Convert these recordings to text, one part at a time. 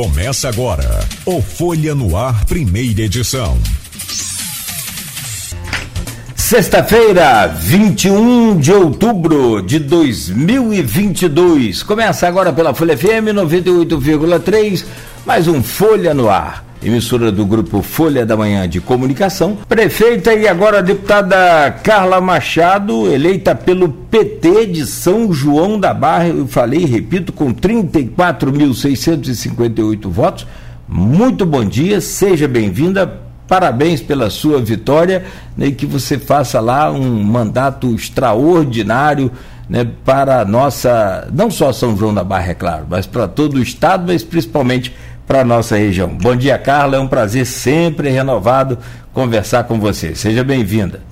Começa agora o Folha no Ar, primeira edição. Sexta-feira, 21 de outubro de 2022. Começa agora pela Folha FM 98,3, mais um Folha no Ar emissora do grupo Folha da Manhã de Comunicação. Prefeita e agora deputada Carla Machado, eleita pelo PT de São João da Barra, eu falei, repito, com 34.658 votos. Muito bom dia, seja bem-vinda. Parabéns pela sua vitória né, e que você faça lá um mandato extraordinário né, para a nossa, não só São João da Barra, é claro, mas para todo o estado, mas principalmente para a nossa região. Bom dia, Carla. É um prazer sempre renovado conversar com você. Seja bem-vinda.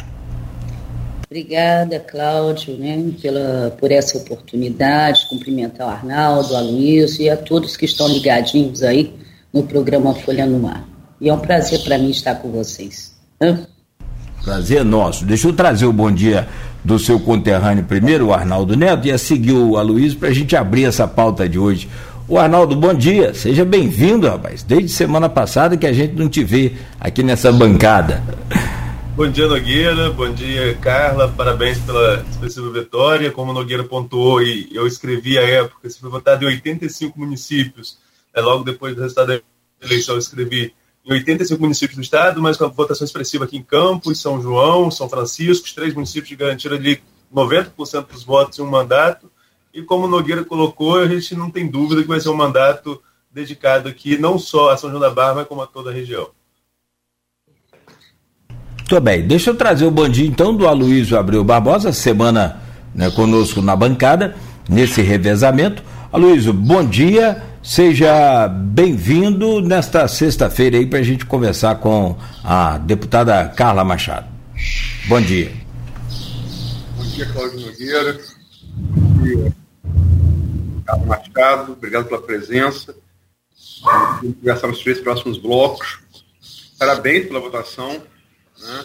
Obrigada, Cláudio, né, pela, por essa oportunidade. Cumprimentar o Arnaldo, a Luiz e a todos que estão ligadinhos aí no programa Folha no Mar. E é um prazer para mim estar com vocês. Né? Prazer nosso. Deixa eu trazer o bom dia do seu conterrâneo primeiro, o Arnaldo Neto, e a seguir o Aloysio para a gente abrir essa pauta de hoje. O Arnaldo, bom dia. Seja bem-vindo, rapaz. Desde semana passada que a gente não te vê aqui nessa bancada. Bom dia, Nogueira. Bom dia, Carla. Parabéns pela expressiva vitória. Como Nogueira pontuou, e eu escrevi a época, se foi votado em 85 municípios. É, logo depois do resultado da eleição, eu escrevi em 85 municípios do estado, mas com a votação expressiva aqui em Campos, São João, São Francisco, os três municípios garantiram ali 90% dos votos em um mandato. E como o Nogueira colocou, a gente não tem dúvida que vai ser um mandato dedicado aqui não só a São João da Barra, mas como a toda a região. Muito bem, deixa eu trazer o bandinho então do Aloysio Abreu Barbosa, semana né, conosco na bancada, nesse revezamento. Aloysio, bom dia, seja bem-vindo nesta sexta-feira aí para a gente conversar com a deputada Carla Machado. Bom dia. Bom dia, Cláudio Nogueira. Bom dia, Carlos Machado, obrigado pela presença. Vamos conversar nos três próximos blocos. Parabéns pela votação. Né?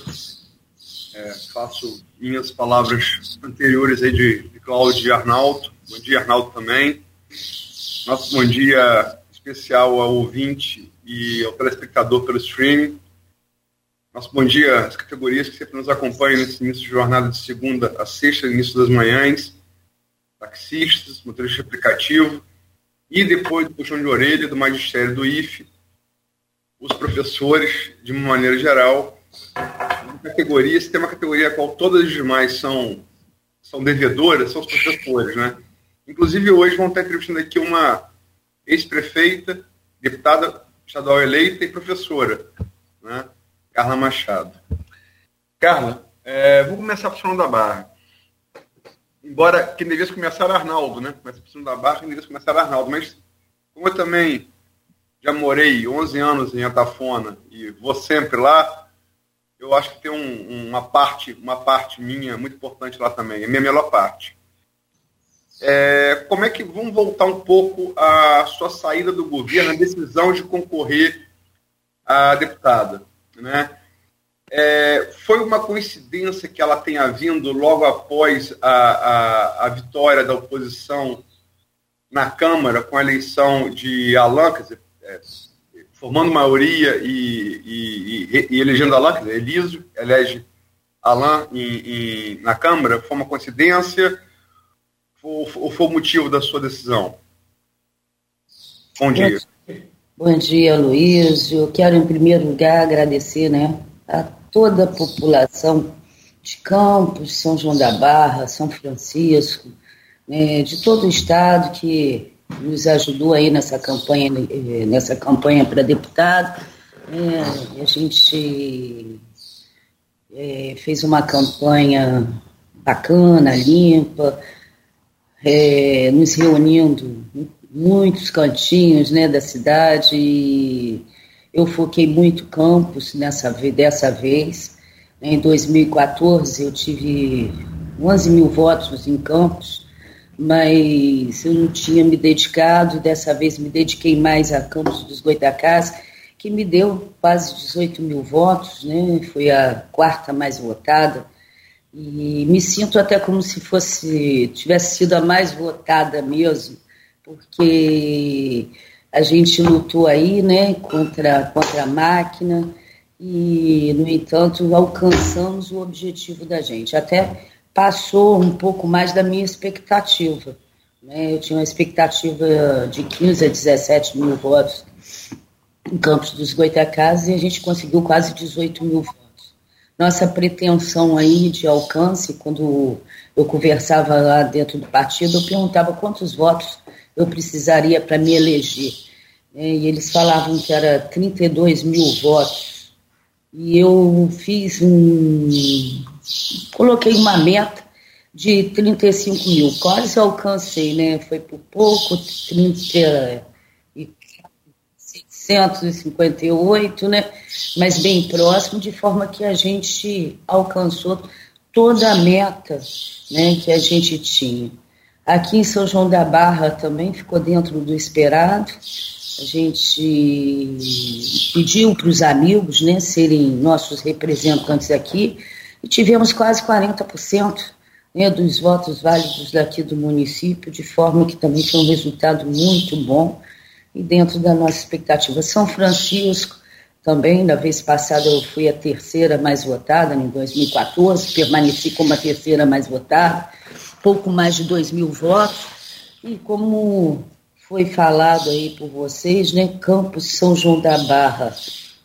É, faço minhas palavras anteriores aí de, de Cláudio e Arnaldo. Bom dia, Arnaldo também. Nosso bom dia especial ao ouvinte e ao telespectador pelo streaming. Nosso bom dia às categorias que sempre nos acompanham nesse início de jornada de segunda a sexta, início das manhãs taxistas, motorista aplicativo, e depois do puxão de orelha do magistério do IFE, os professores, de uma maneira geral, uma categoria, se tem uma categoria a qual todas as demais são, são devedoras, são os professores, né? Inclusive hoje vão estar entrevistando aqui uma ex-prefeita, deputada estadual eleita e professora, né? Carla Machado. Carla, é, vou começar falando da Barra embora quem devesse começar Arnaldo, né? Começa por da barra, quem devesse começar Arnaldo. Mas como eu também já morei 11 anos em Atafona e vou sempre lá, eu acho que tem um, uma parte uma parte minha muito importante lá também, é a minha melhor parte. É, como é que vamos voltar um pouco à sua saída do governo, a decisão de concorrer a deputada, né? É, foi uma coincidência que ela tenha vindo logo após a, a, a, vitória da oposição na Câmara com a eleição de Alain, quer dizer, é, formando maioria e, e, e, e elegendo Alain, quer dizer, Elísio elege Alain em, em, na Câmara, foi uma coincidência ou foi, foi o motivo da sua decisão? Bom dia. Bom dia, Luiz. Eu quero, em primeiro lugar, agradecer né, a toda a população de Campos, São João da Barra, São Francisco, né, de todo o estado que nos ajudou aí nessa campanha, eh, nessa campanha para deputado. É, a gente é, fez uma campanha bacana, limpa, é, nos reunindo em muitos cantinhos né, da cidade e eu foquei muito campos nessa dessa vez. Em 2014 eu tive 11 mil votos em campos, mas eu não tinha me dedicado. Dessa vez me dediquei mais a Campos dos Goitacás, que me deu quase 18 mil votos, né? Foi a quarta mais votada. E me sinto até como se fosse tivesse sido a mais votada mesmo, porque a gente lutou aí, né, contra, contra a máquina e, no entanto, alcançamos o objetivo da gente. Até passou um pouco mais da minha expectativa. Né? Eu tinha uma expectativa de 15 a 17 mil votos em Campos dos Goitacazes e a gente conseguiu quase 18 mil votos. Nossa pretensão aí de alcance, quando eu conversava lá dentro do partido, eu perguntava quantos votos eu precisaria para me eleger. É, e eles falavam que era 32 mil votos. E eu fiz um. coloquei uma meta de 35 mil. Quase alcancei, né? Foi por pouco, 30, 658, né? Mas bem próximo, de forma que a gente alcançou toda a meta né, que a gente tinha. Aqui em São João da Barra também ficou dentro do esperado. A gente pediu para os amigos né, serem nossos representantes aqui e tivemos quase 40% né, dos votos válidos daqui do município, de forma que também foi um resultado muito bom e dentro da nossa expectativa. São Francisco também, na vez passada eu fui a terceira mais votada, em 2014, permaneci como a terceira mais votada pouco mais de 2 mil votos. E como foi falado aí por vocês, né, Campos, São João da Barra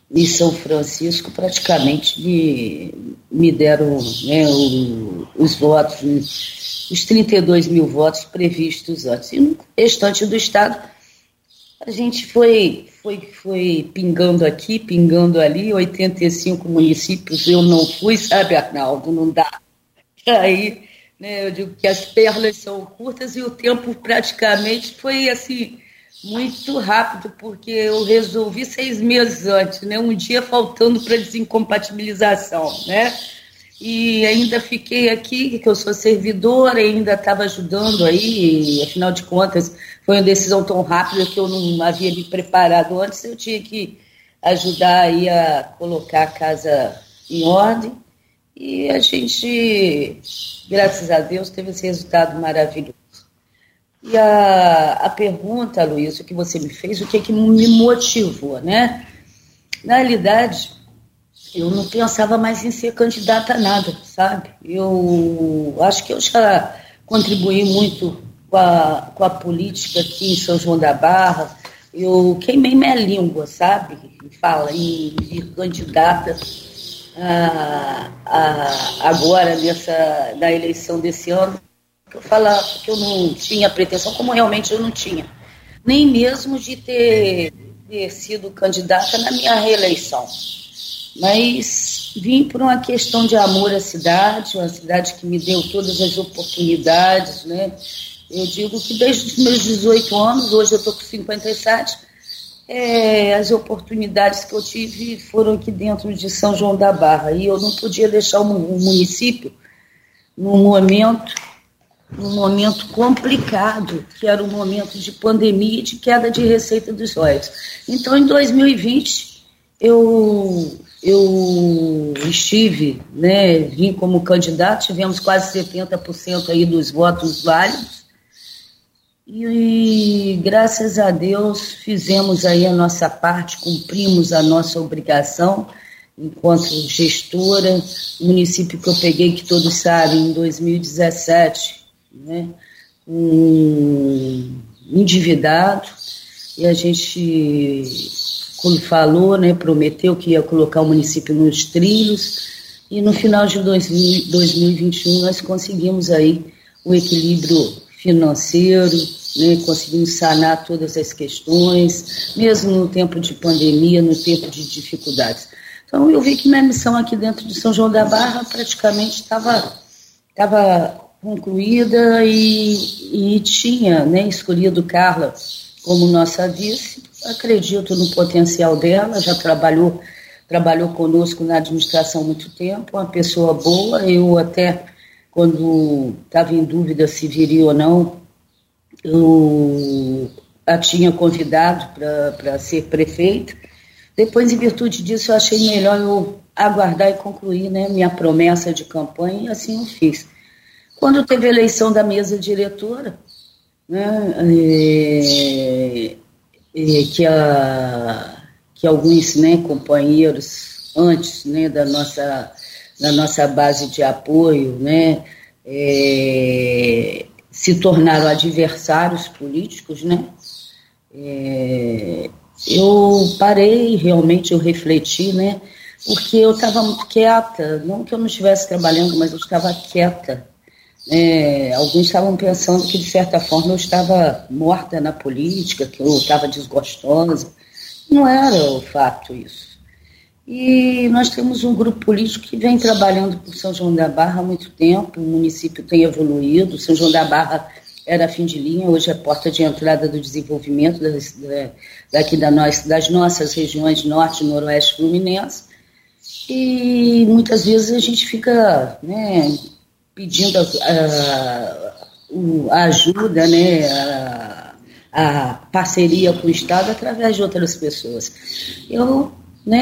e São Francisco praticamente me, me deram né, o, os votos, os 32 mil votos previstos antes. E no restante do Estado, a gente foi, foi, foi pingando aqui, pingando ali, 85 municípios, eu não fui, sabe, Arnaldo, não dá. Aí né? Eu digo que as pernas são curtas e o tempo praticamente foi assim muito rápido, porque eu resolvi seis meses antes, né? um dia faltando para desincompatibilização. Né? E ainda fiquei aqui, que eu sou servidora, ainda estava ajudando aí, afinal de contas, foi uma decisão tão rápida que eu não havia me preparado antes, eu tinha que ajudar aí a colocar a casa em ordem. E a gente, graças a Deus, teve esse resultado maravilhoso. E a, a pergunta, Luiz, o que você me fez, o que, é que me motivou, né? Na realidade, eu não pensava mais em ser candidata a nada, sabe? Eu acho que eu já contribuí muito com a, com a política aqui em São João da Barra. Eu queimei minha língua, sabe? Fala em vir candidata ah, ah, agora nessa na eleição desse ano eu falava que eu não tinha pretensão, como realmente eu não tinha, nem mesmo de ter, ter sido candidata na minha reeleição. Mas vim por uma questão de amor à cidade, uma cidade que me deu todas as oportunidades, né? Eu digo que desde os meus 18 anos, hoje eu estou com 57, é, as oportunidades que eu tive foram aqui dentro de São João da Barra e eu não podia deixar o município num momento num momento complicado, que era um momento de pandemia e de queda de receita dos royalties. Então, em 2020, eu, eu estive, né, vim como candidato, tivemos quase 70% aí dos votos válidos, e graças a Deus fizemos aí a nossa parte, cumprimos a nossa obrigação enquanto gestora. O município que eu peguei, que todos sabem, em 2017, né, um endividado, e a gente, como falou, né, prometeu que ia colocar o município nos trilhos, e no final de 2021 nós conseguimos aí o equilíbrio financeiro, né, conseguimos sanar todas as questões, mesmo no tempo de pandemia, no tempo de dificuldades. Então, eu vi que minha missão aqui dentro de São João da Barra praticamente estava estava concluída e, e tinha né, escolhido Carla como nossa vice. Acredito no potencial dela, já trabalhou trabalhou conosco na administração há muito tempo, uma pessoa boa. Eu até, quando estava em dúvida se viria ou não, eu a tinha convidado para ser prefeita. Depois, em virtude disso, eu achei melhor eu aguardar e concluir né, minha promessa de campanha, e assim eu fiz. Quando teve a eleição da mesa diretora, né, é, que, a, que alguns né, companheiros antes né, da, nossa, da nossa base de apoio né, é, se tornaram adversários políticos, né? É, eu parei, realmente eu refleti, né? Porque eu estava muito quieta, não que eu não estivesse trabalhando, mas eu estava quieta. É, alguns estavam pensando que, de certa forma, eu estava morta na política, que eu estava desgostosa. Não era o fato isso. E nós temos um grupo político que vem trabalhando por São João da Barra há muito tempo, o município tem evoluído, São João da Barra era fim de linha, hoje é porta de entrada do desenvolvimento das, da, daqui da nós, das nossas regiões norte e noroeste fluminense. E muitas vezes a gente fica né, pedindo a, a, a ajuda, né, a, a, parceria com o Estado através de outras pessoas. Eu né,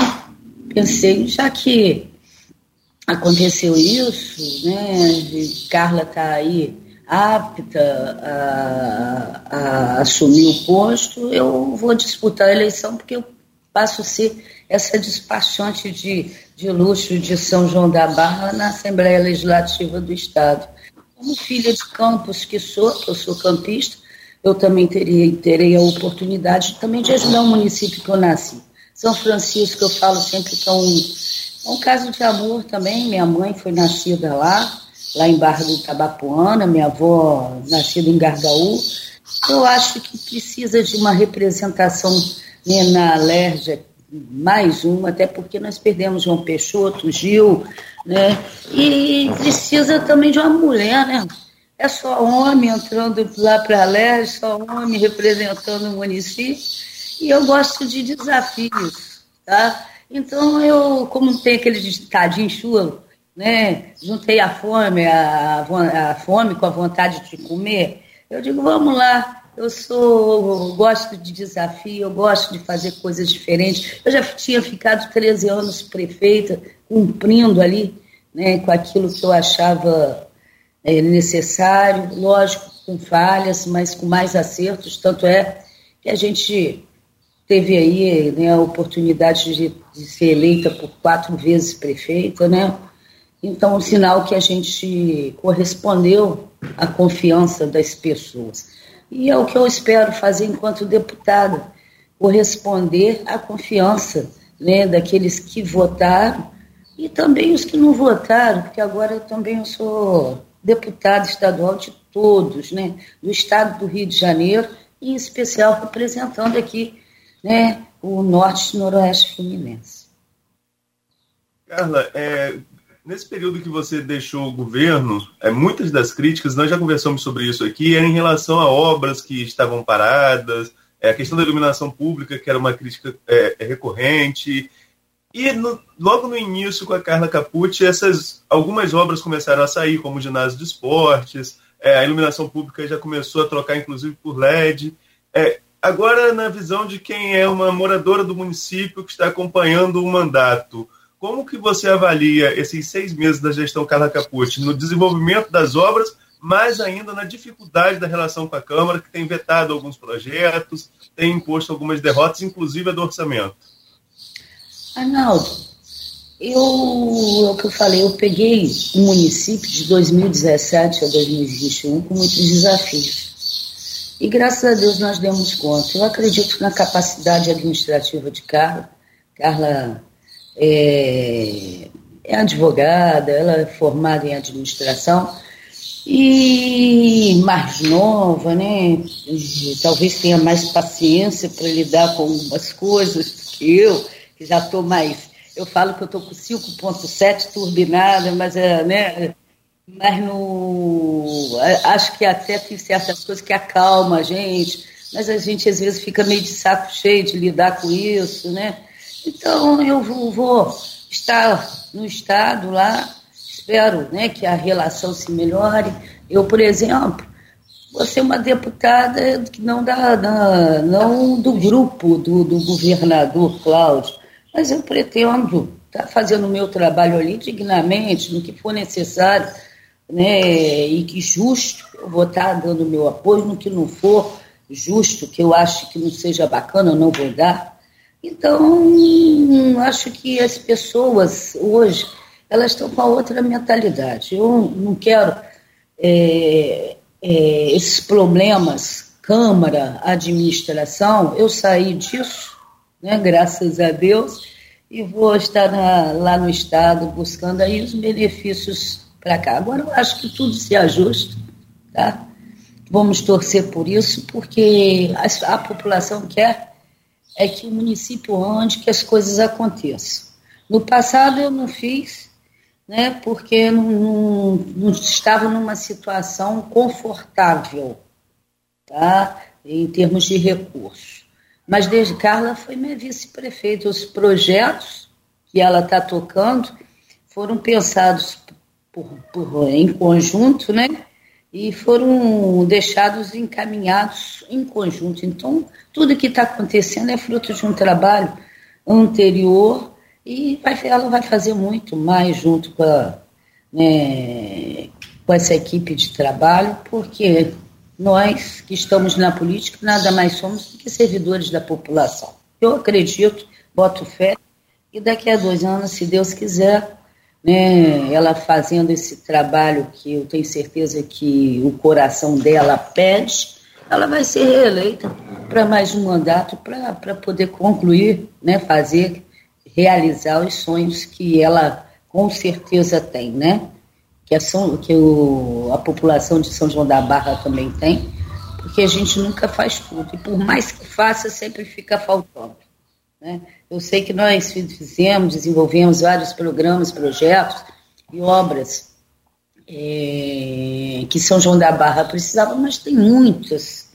pensei, já que aconteceu isso, né, Carla está aí apta a, a, assumir o posto, eu vou disputar a eleição porque eu passo a ser essa despachante de, de luxo de São João da Barra na Assembleia Legislativa do Estado. Como filha de Campos que sou, que eu sou campista, eu também teria, terei a oportunidade também de ajudar o município que eu nasci. São Francisco, eu falo sempre que é um, é um caso de amor também. Minha mãe foi nascida lá, lá em Barra do Tabapuana, minha avó nascida em Gargaú. Eu acho que precisa de uma representação né, na Alérgia, mais uma, até porque nós perdemos João Peixoto, Gil, né? E precisa também de uma mulher, né? É só homem entrando lá para a só homem representando o município. E eu gosto de desafios, tá? Então, eu, como tem aquele ditadinho chulo, né? Juntei a fome, a, a fome com a vontade de comer. Eu digo, vamos lá, eu sou, eu gosto de desafio, eu gosto de fazer coisas diferentes. Eu já tinha ficado 13 anos prefeita, cumprindo ali, né, com aquilo que eu achava é, necessário, lógico, com falhas, mas com mais acertos. Tanto é que a gente teve aí né, a oportunidade de, de ser eleita por quatro vezes prefeita, né? Então, um sinal que a gente correspondeu à confiança das pessoas. E é o que eu espero fazer enquanto deputada, corresponder à confiança né, daqueles que votaram e também os que não votaram, porque agora eu também sou deputada estadual de todos, né, do estado do Rio de Janeiro, e em especial representando aqui né, o norte e noroeste fluminense. Carla, é, Nesse período que você deixou o governo, é, muitas das críticas, nós já conversamos sobre isso aqui, é em relação a obras que estavam paradas, é, a questão da iluminação pública, que era uma crítica é, é recorrente. E no, logo no início, com a Carla Capucci, essas, algumas obras começaram a sair, como o ginásio de esportes, é, a iluminação pública já começou a trocar, inclusive, por LED. É, agora, na visão de quem é uma moradora do município que está acompanhando o mandato, como que você avalia esses seis meses da gestão Carla Capucci no desenvolvimento das obras, mais ainda na dificuldade da relação com a Câmara, que tem vetado alguns projetos, tem imposto algumas derrotas, inclusive a do orçamento? Arnaldo, eu, é o que eu falei, eu peguei o município de 2017 a 2021 com muitos desafios. E graças a Deus nós demos conta. Eu acredito na capacidade administrativa de Carla. Carla é, é advogada, ela é formada em administração e mais nova, né? E talvez tenha mais paciência para lidar com algumas coisas que eu, que já estou mais. Eu falo que eu estou com 5,7 turbinada, mas é, né? Mas no, acho que até tem certas coisas que acalma a gente, mas a gente às vezes fica meio de saco cheio de lidar com isso, né? Então, eu vou, vou estar no Estado lá, espero né, que a relação se melhore. Eu, por exemplo, vou ser uma deputada que não, da, da, não do grupo do, do governador Cláudio, mas eu pretendo estar fazendo o meu trabalho ali dignamente, no que for necessário, né, e que justo, eu vou estar dando meu apoio, no que não for, justo, que eu acho que não seja bacana, eu não vou dar. Então, acho que as pessoas hoje, elas estão com a outra mentalidade. Eu não quero é, é, esses problemas, Câmara, administração, eu saí disso, né, graças a Deus, e vou estar na, lá no Estado buscando aí os benefícios para cá. Agora, eu acho que tudo se ajusta, tá? Vamos torcer por isso, porque a, a população quer é que o município ande, que as coisas aconteçam. No passado eu não fiz, né, porque não, não, não estava numa situação confortável, tá, em termos de recursos. Mas desde Carla foi minha vice-prefeita. Os projetos que ela está tocando foram pensados por, por, em conjunto, né? E foram deixados encaminhados em conjunto. Então, tudo que está acontecendo é fruto de um trabalho anterior e vai, ela vai fazer muito mais junto com, a, né, com essa equipe de trabalho, porque nós que estamos na política nada mais somos do que servidores da população. Eu acredito, boto fé, e daqui a dois anos, se Deus quiser, né, ela fazendo esse trabalho que eu tenho certeza que o coração dela pede, ela vai ser reeleita para mais um mandato para poder concluir, né, fazer, realizar os sonhos que ela com certeza tem, né? Que, a, São, que o, a população de São João da Barra também tem, porque a gente nunca faz tudo, e por mais que faça, sempre fica faltando. Né? Eu sei que nós fizemos, desenvolvemos vários programas, projetos e obras é, que São João da Barra precisava, mas tem muitas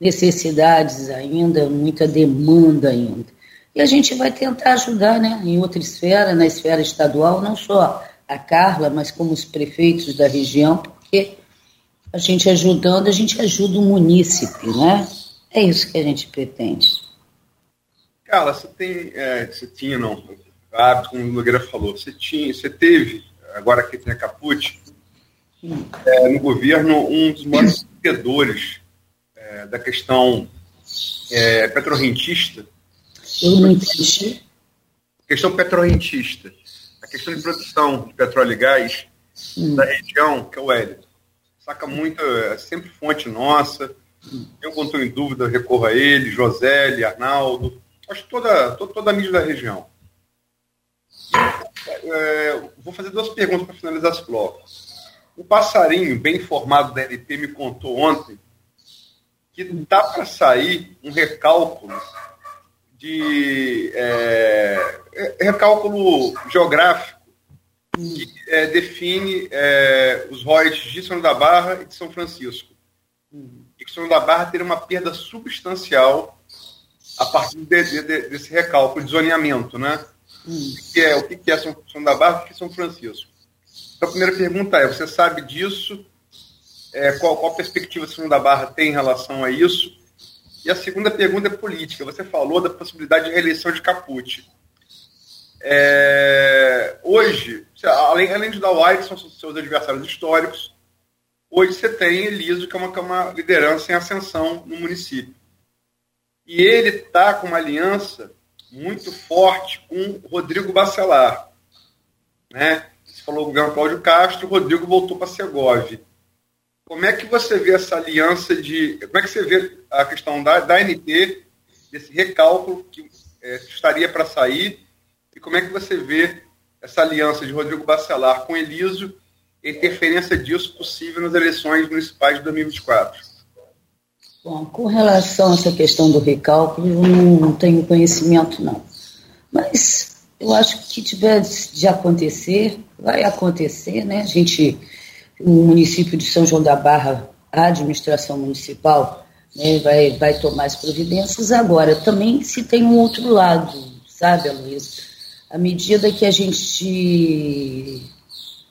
necessidades ainda, muita demanda ainda. E a gente vai tentar ajudar né, em outra esfera, na esfera estadual, não só a Carla, mas como os prefeitos da região, porque a gente ajudando, a gente ajuda o munícipe, né? É isso que a gente pretende. Carla, você tem, é, você tinha, não, hábito, como o Nogueira falou, você tinha, você teve, agora que tem a Caput, é, no governo, um dos maiores seguidores é, da questão é, petrorrentista. Eu não entendi. Questão petrorrentista. A questão de produção de petróleo e gás hum. da região, que é o Hélio. Saca muito, é sempre fonte nossa. Eu, quando estou em dúvida, recorro a ele, José, Arnaldo, acho toda, toda, toda a mídia da região. É, vou fazer duas perguntas para finalizar esse bloco. O passarinho, bem informado da LP, me contou ontem que dá para sair um recálculo de é, é, recálculo geográfico que é, define é, os royalties de São da Barra e de São Francisco. E que São da Barra teria uma perda substancial a partir de, de, desse recálculo de zoneamento, né? O que é, o que é São, São da Barra e o que é São Francisco? Então, a primeira pergunta é, você sabe disso? É, qual, qual perspectiva São da Barra tem em relação a isso? E a segunda pergunta é política. Você falou da possibilidade de reeleição de Caput. É, hoje, além, além de Dawai, que são seus adversários históricos, hoje você tem Eliso, que é uma, que é uma liderança em ascensão no município. E ele está com uma aliança muito forte com Rodrigo Bacelar. Né? Você falou o governo Cláudio Castro, Rodrigo voltou para Segov. Como é que você vê essa aliança de. Como é que você vê a questão da, da ANT, desse recálculo que é, estaria para sair, e como é que você vê essa aliança de Rodrigo Bacelar com Eliso e interferência disso possível nas eleições municipais de 2024? Bom, com relação a essa questão do recálculo, eu não tenho conhecimento, não. Mas eu acho que que tiver de acontecer, vai acontecer, né? A gente, o município de São João da Barra, a administração municipal, né, vai, vai tomar as providências. Agora, também se tem um outro lado, sabe, Aloysio? À medida que a gente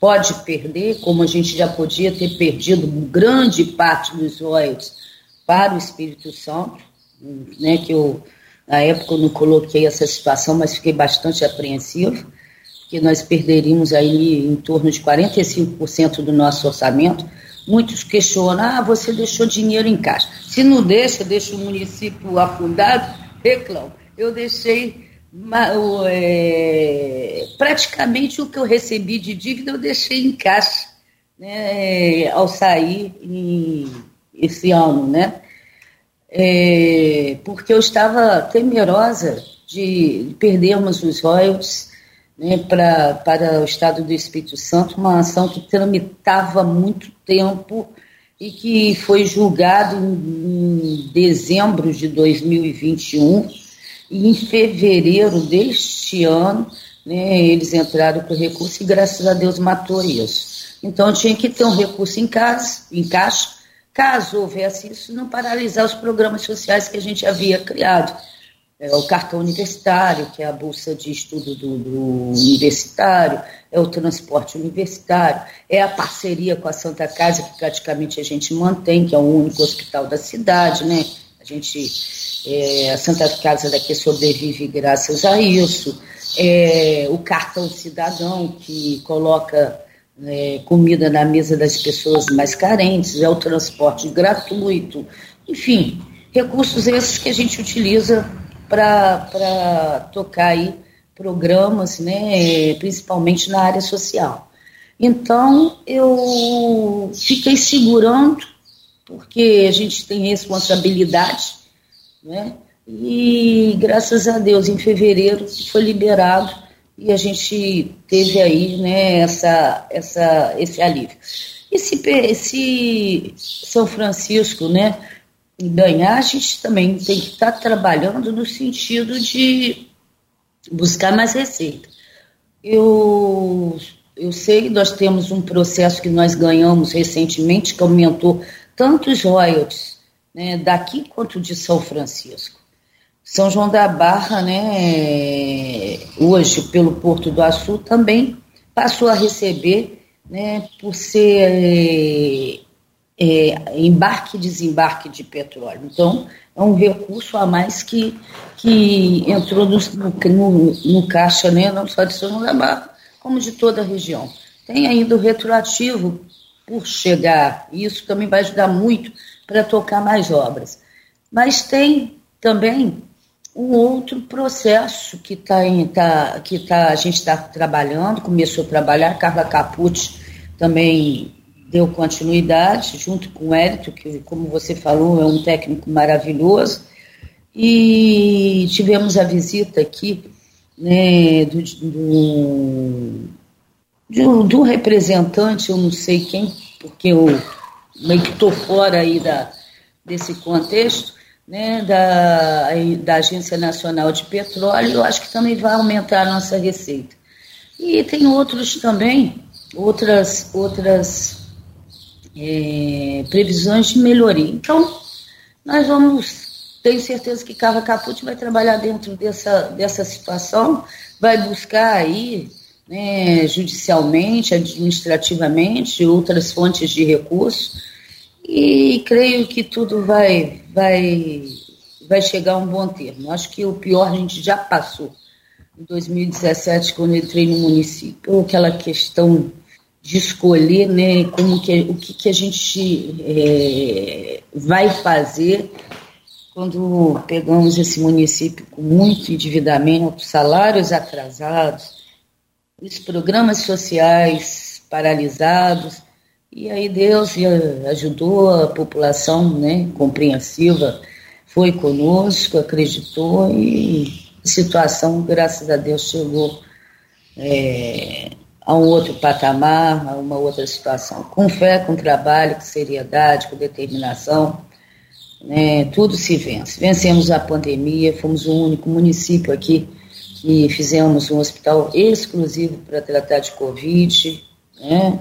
pode perder, como a gente já podia ter perdido grande parte dos royalties para o Espírito Santo, né, que eu, na época, eu não coloquei essa situação, mas fiquei bastante apreensivo, que nós perderíamos aí em torno de 45% do nosso orçamento. Muitos questionam, ah, você deixou dinheiro em caixa. Se não deixa, deixa o município afundado, reclamo. Eu deixei é, praticamente o que eu recebi de dívida, eu deixei em caixa né, ao sair em, esse ano, né? É, porque eu estava temerosa de perdermos os royalties né, pra, para o Estado do Espírito Santo, uma ação que tramitava muito tempo e que foi julgado em, em dezembro de 2021 e em fevereiro deste ano né, eles entraram com recurso e graças a Deus matou isso. Então tinha que ter um recurso em casa, em caixa, caso houvesse isso, não paralisar os programas sociais que a gente havia criado. É o cartão universitário, que é a bolsa de estudo do, do universitário, é o transporte universitário, é a parceria com a Santa Casa, que praticamente a gente mantém, que é o único hospital da cidade, né? A gente, é, a Santa Casa daqui sobrevive graças a isso. É, o cartão cidadão, que coloca é, comida na mesa das pessoas mais carentes, é o transporte gratuito, enfim, recursos esses que a gente utiliza para tocar aí programas, né, principalmente na área social. Então, eu fiquei segurando, porque a gente tem responsabilidade, né, e graças a Deus, em fevereiro foi liberado e a gente teve aí né, essa, essa, esse alívio. E se, se São Francisco né, ganhar, a gente também tem que estar tá trabalhando no sentido de buscar mais receita. Eu, eu sei, nós temos um processo que nós ganhamos recentemente, que aumentou tanto os royalties né, daqui quanto de São Francisco. São João da Barra, né, hoje pelo Porto do Açu, também passou a receber, né, por ser é, embarque e desembarque de petróleo. Então, é um recurso a mais que, que entrou no, no, no caixa, né, não só de São João da Barra, como de toda a região. Tem ainda o retroativo por chegar, e isso também vai ajudar muito para tocar mais obras. Mas tem também um outro processo que, tá tá, que tá, a gente está trabalhando, começou a trabalhar, Carla Capucci também deu continuidade, junto com o Hélito, que, como você falou, é um técnico maravilhoso, e tivemos a visita aqui né, do, do, do, do representante, eu não sei quem, porque eu meio que estou fora aí da, desse contexto, né, da, da Agência Nacional de Petróleo, eu acho que também vai aumentar a nossa receita. E tem outros também, outras, outras é, previsões de melhoria. Então, nós vamos, tenho certeza que Carla Capucci vai trabalhar dentro dessa, dessa situação, vai buscar aí, né, judicialmente, administrativamente, outras fontes de recursos, e creio que tudo vai, vai, vai chegar a um bom termo. Acho que o pior a gente já passou. Em 2017, quando entrei no município, aquela questão de escolher né, como que, o que, que a gente é, vai fazer quando pegamos esse município com muito endividamento, salários atrasados, os programas sociais paralisados, e aí Deus ajudou a população né, compreensiva, foi conosco, acreditou e a situação, graças a Deus, chegou é, a um outro patamar, a uma outra situação. Com fé, com trabalho, com seriedade, com determinação, né, tudo se vence. Vencemos a pandemia, fomos o único município aqui que fizemos um hospital exclusivo para tratar de Covid, né,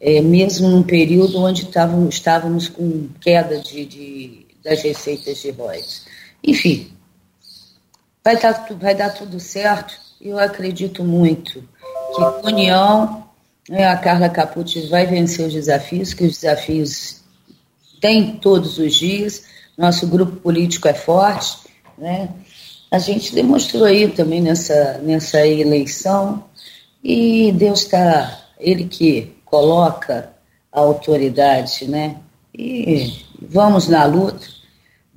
é, mesmo num período onde estávamos, com queda de, de, das receitas de royalties. Enfim, vai dar, vai dar tudo certo, eu acredito muito que com união né, a Carla Capucci vai vencer os desafios, que os desafios tem todos os dias, nosso grupo político é forte, né? A gente demonstrou aí também nessa, nessa eleição e Deus está, Ele que coloca a autoridade, né? E vamos na luta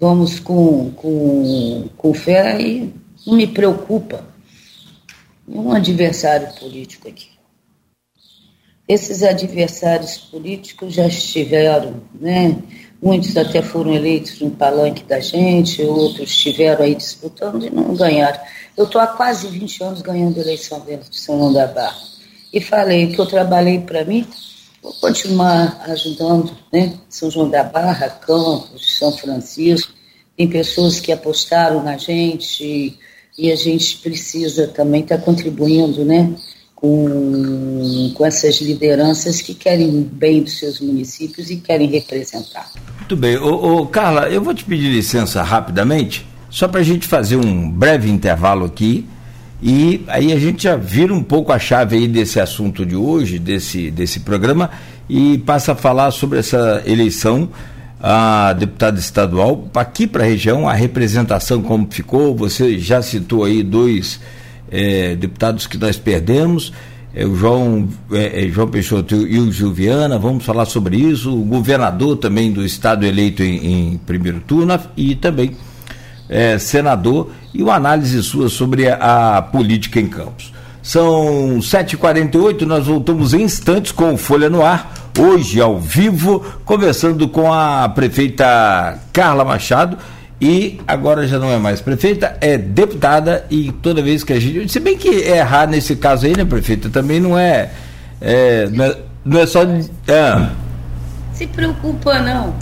vamos com, com, com fé e não me preocupa nenhum adversário político aqui. Esses adversários políticos já estiveram, né? Muitos até foram eleitos no palanque da gente, outros estiveram aí disputando e não ganharam. Eu estou há quase 20 anos ganhando eleição dentro de São João da Barra. E falei que eu trabalhei para mim, vou continuar ajudando, né? São João da Barra, Campos, São Francisco. Tem pessoas que apostaram na gente e, a gente precisa também estar tá contribuindo, né? com, com essas lideranças que querem bem dos seus municípios e querem representar. Muito bem. Ô, ô Carla, eu vou te pedir licença rapidamente, só para a gente fazer um breve intervalo aqui. E aí a gente já vira um pouco a chave aí desse assunto de hoje, desse, desse programa, e passa a falar sobre essa eleição a deputada estadual aqui para a região, a representação como ficou. Você já citou aí dois é, deputados que nós perdemos, é, o João, é, João Peixoto e o Gilviana, vamos falar sobre isso, o governador também do estado eleito em, em primeiro turno e também é, senador, e uma análise sua sobre a, a política em Campos. São 7h48, nós voltamos em instantes com Folha no Ar, hoje ao vivo, conversando com a prefeita Carla Machado e agora já não é mais prefeita, é deputada e toda vez que a gente. Se bem que errar nesse caso aí, né, prefeita, também não é. é não, é não é só. É. Se preocupa, não.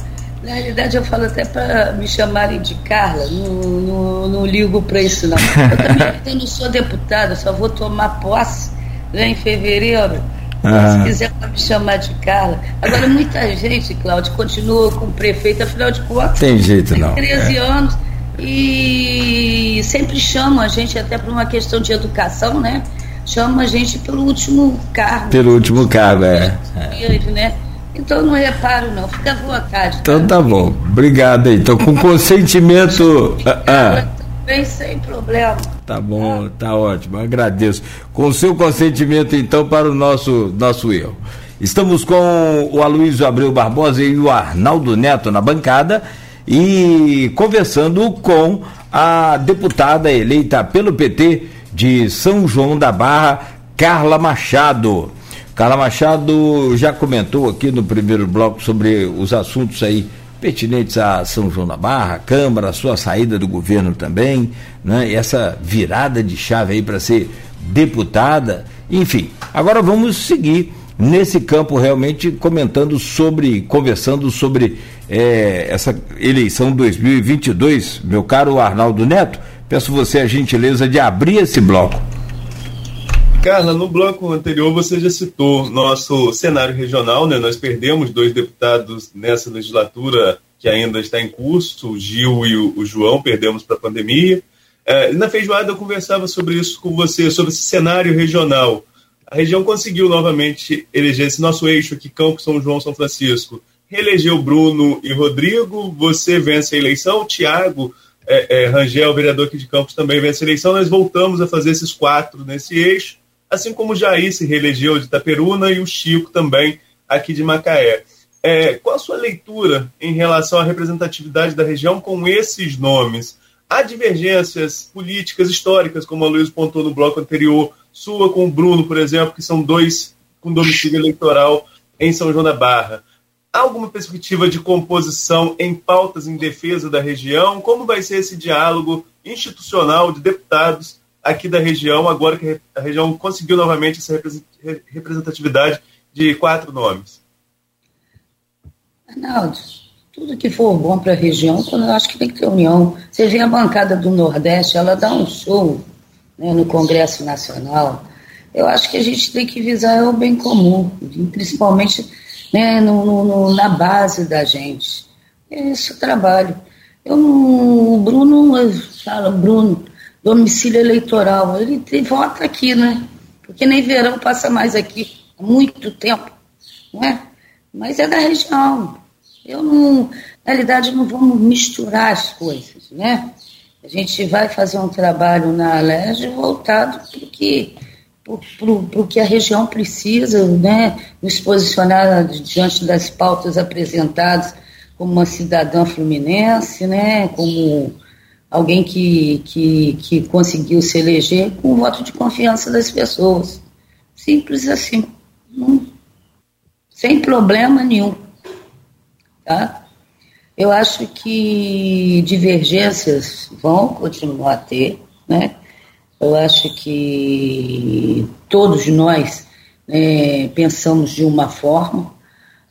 Na realidade, eu falo até para me chamarem de Carla, não, não, não ligo para isso, não. Eu também não sou deputada, só vou tomar posse né, em fevereiro. Ah. Se quiser me chamar de Carla. Agora, muita gente, Cláudio, continua com o prefeito, afinal de contas. Tem jeito, não. 13 é. anos e sempre chama a gente, até por uma questão de educação, né? Chama a gente pelo último cargo. Pelo último cargo, é. é. Né? Então não reparo, não. Fica à vontade. Então tá bom. Obrigado aí. Então, com consentimento. ah. Bem, sem problema. Tá bom, tá ótimo, agradeço. Com o seu consentimento, então, para o nosso, nosso erro. Estamos com o Aloysio Abreu Barbosa e o Arnaldo Neto na bancada e conversando com a deputada eleita pelo PT de São João da Barra, Carla Machado. Carla Machado já comentou aqui no primeiro bloco sobre os assuntos aí pertinentes a São João da Barra, a Câmara, a sua saída do governo também, né? Essa virada de chave aí para ser deputada, enfim. Agora vamos seguir nesse campo realmente comentando sobre, conversando sobre é, essa eleição 2022, meu caro Arnaldo Neto. Peço você a gentileza de abrir esse bloco. Carla, no bloco anterior você já citou nosso cenário regional, né? Nós perdemos dois deputados nessa legislatura que ainda está em curso, o Gil e o, João, perdemos para a pandemia. É, na feijoada eu conversava sobre isso com você, sobre esse cenário regional. A região conseguiu novamente eleger esse nosso eixo aqui, Campos, São João, São Francisco. Reelegeu Bruno e Rodrigo, você vence a eleição, Tiago é, é, Rangel, vereador aqui de Campos, também vence a eleição. Nós voltamos a fazer esses quatro nesse eixo assim como o Jair se reelegeu de Itaperuna e o Chico também aqui de Macaé. É, qual a sua leitura em relação à representatividade da região com esses nomes? Há divergências políticas históricas, como a Luiz pontuou no bloco anterior, sua com o Bruno, por exemplo, que são dois com domicílio eleitoral em São João da Barra. Há alguma perspectiva de composição em pautas em defesa da região? Como vai ser esse diálogo institucional de deputados aqui da região, agora que a região conseguiu novamente essa representatividade de quatro nomes? Arnaldo, tudo que for bom para a região, eu acho que tem que ter união. Você vê a bancada do Nordeste, ela dá um show né, no Congresso Nacional. Eu acho que a gente tem que visar o bem comum, principalmente né, no, no, na base da gente. É esse o trabalho. Eu, o Bruno, fala, Bruno, domicílio eleitoral. Ele tem, vota aqui, né? Porque nem verão passa mais aqui há muito tempo, não é? Mas é da região. Eu não, na realidade, não vamos misturar as coisas, né? A gente vai fazer um trabalho na Alerj voltado para o que, que a região precisa, né? Nos posicionar diante das pautas apresentadas como uma cidadã fluminense, né? Como alguém que, que, que conseguiu se eleger com o voto de confiança das pessoas. Simples assim. Não, sem problema nenhum. Tá? Eu acho que divergências vão continuar a ter, né? Eu acho que todos nós né, pensamos de uma forma.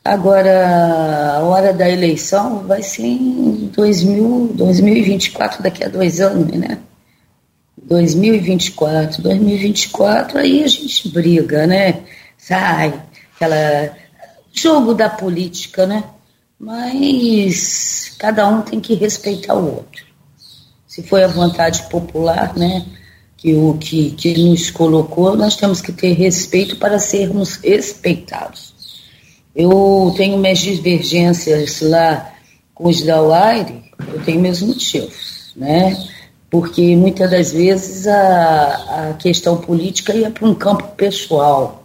Agora, a hora da eleição vai ser em 2000, 2024, daqui a dois anos, né? 2024, 2024, aí a gente briga, né? Sai, aquela jogo da política, né? Mas cada um tem que respeitar o outro. Se foi a vontade popular, né? Que o que, que nos colocou, nós temos que ter respeito para sermos respeitados. Eu tenho minhas divergências lá com os da UAIRE, eu tenho meus motivos, né? Porque muitas das vezes a, a questão política ia para um campo pessoal,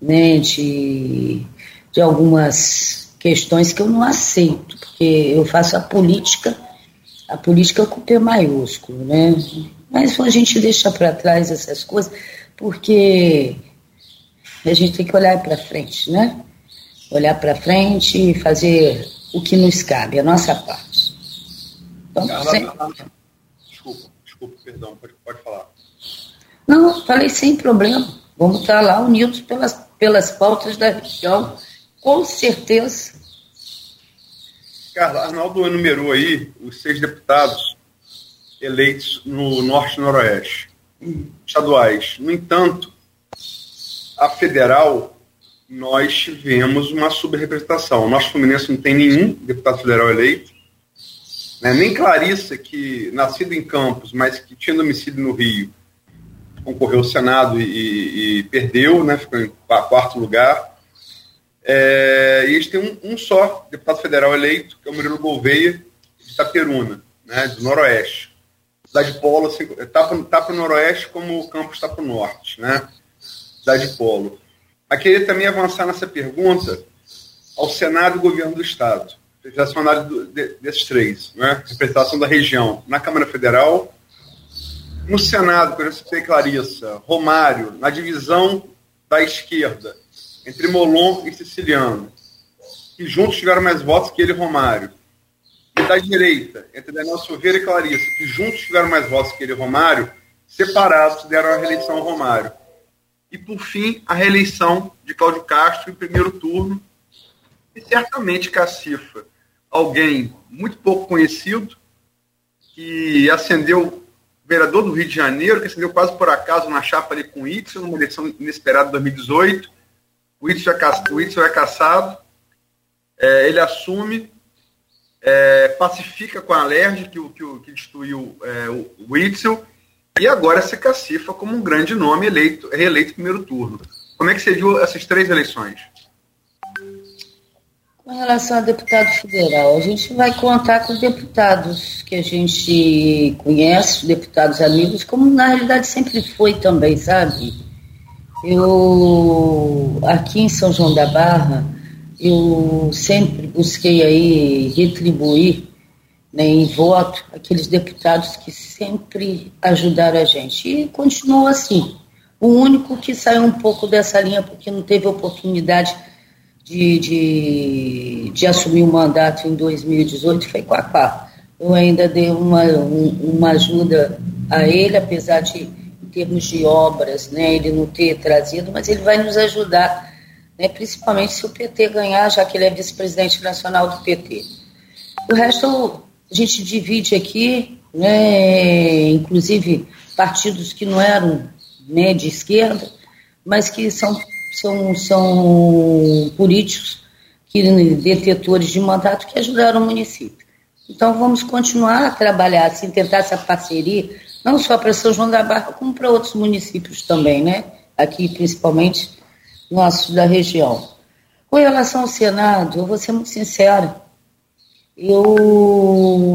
né? De de algumas questões que eu não aceito, porque eu faço a política, a política com P maiúsculo, né? Mas a gente deixa para trás essas coisas, porque a gente tem que olhar para frente, né? Olhar para frente e fazer o que nos cabe, a nossa parte. Então, Carla, sem... Desculpa, desculpa, perdão, pode, pode falar. Não, falei sem problema. Vamos estar lá unidos pelas, pelas pautas da região com certeza. Carla, Arnaldo enumerou aí os seis deputados eleitos no Norte e Noroeste, estaduais. No entanto, a federal, nós tivemos uma subrepresentação. O nosso Fluminense não tem nenhum deputado federal eleito. Né? Nem Clarissa, que nascido em Campos, mas que tinha domicílio no Rio, concorreu ao Senado e, e, perdeu, né? ficou em quarto lugar. É, e eles têm um, um, só deputado federal eleito, que é o Murilo Gouveia, de Itaperuna, né, do Noroeste. Cidade Polo, assim, tá para tá o Noroeste como o campus está para o Norte, né? Cidade Polo. Mas queria também avançar nessa pergunta ao Senado e Governo do Estado. Já são análise de, desses três, né? Representação da região na Câmara Federal, no Senado, que eu citei Clarissa, Romário, na divisão da esquerda, entre Molon e Siciliano, que juntos tiveram mais votos que ele e Romário. E da direita, entre Daniel Silveira e Clarissa, que juntos tiveram mais votos que ele e Romário, separados deram a reeleição ao Romário. E, por fim, a reeleição de Cláudio Castro em primeiro turno. E certamente Cacifa, alguém muito pouco conhecido, que ascendeu vereador do Rio de Janeiro, que ascendeu quase por acaso na chapa ali com o Itzel, numa eleição inesperada de 2018, o Whitson é, é caçado, é, ele assume, é, pacifica com a Alerj, que, que, que destruiu é, o Whitson, e agora se cacifa como um grande nome eleito, reeleito primeiro turno. Como é que você viu essas três eleições? Com relação a deputado federal, a gente vai contar com deputados que a gente conhece, deputados amigos, como na realidade sempre foi também, sabe? Eu, aqui em São João da Barra, eu sempre busquei aí retribuir né, em voto aqueles deputados que sempre ajudaram a gente. E continua assim. O único que saiu um pouco dessa linha porque não teve oportunidade de, de, de assumir o mandato em 2018 foi Quacá. Eu ainda dei uma, um, uma ajuda a ele, apesar de termos de obras, né, ele não ter trazido, mas ele vai nos ajudar, né, principalmente se o PT ganhar, já que ele é vice-presidente nacional do PT. O resto a gente divide aqui, né, inclusive partidos que não eram né, de esquerda, mas que são, são, são políticos, que, detetores de mandato que ajudaram o município. Então vamos continuar a trabalhar, assim, tentar essa parceria não só para São João da Barra, como para outros municípios também, né? Aqui, principalmente, nossos da região. Com relação ao Senado, eu vou ser muito sincera, eu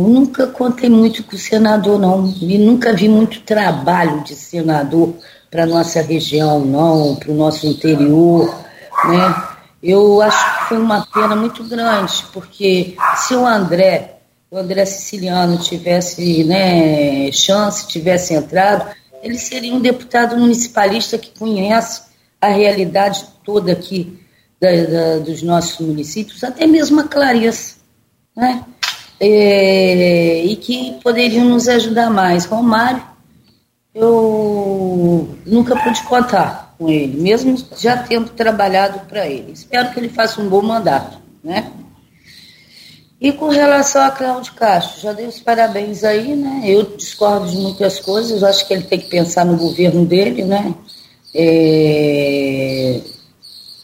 nunca contei muito com o senador, não, e nunca vi muito trabalho de senador para nossa região, não, para o nosso interior, né? Eu acho foi uma pena muito grande, porque se o André, o André Siciliano tivesse né, chance, tivesse entrado, ele seria um deputado municipalista que conhece a realidade toda aqui da, da, dos nossos municípios, até mesmo a Clarissa, né? É, e que poderiam nos ajudar mais. Com o Mário, eu nunca pude contar com ele, mesmo já tendo trabalhado para ele. Espero que ele faça um bom mandato, né? E com relação a Cláudio Castro, já dei os parabéns aí, né? Eu discordo de muitas coisas, acho que ele tem que pensar no governo dele, né? É,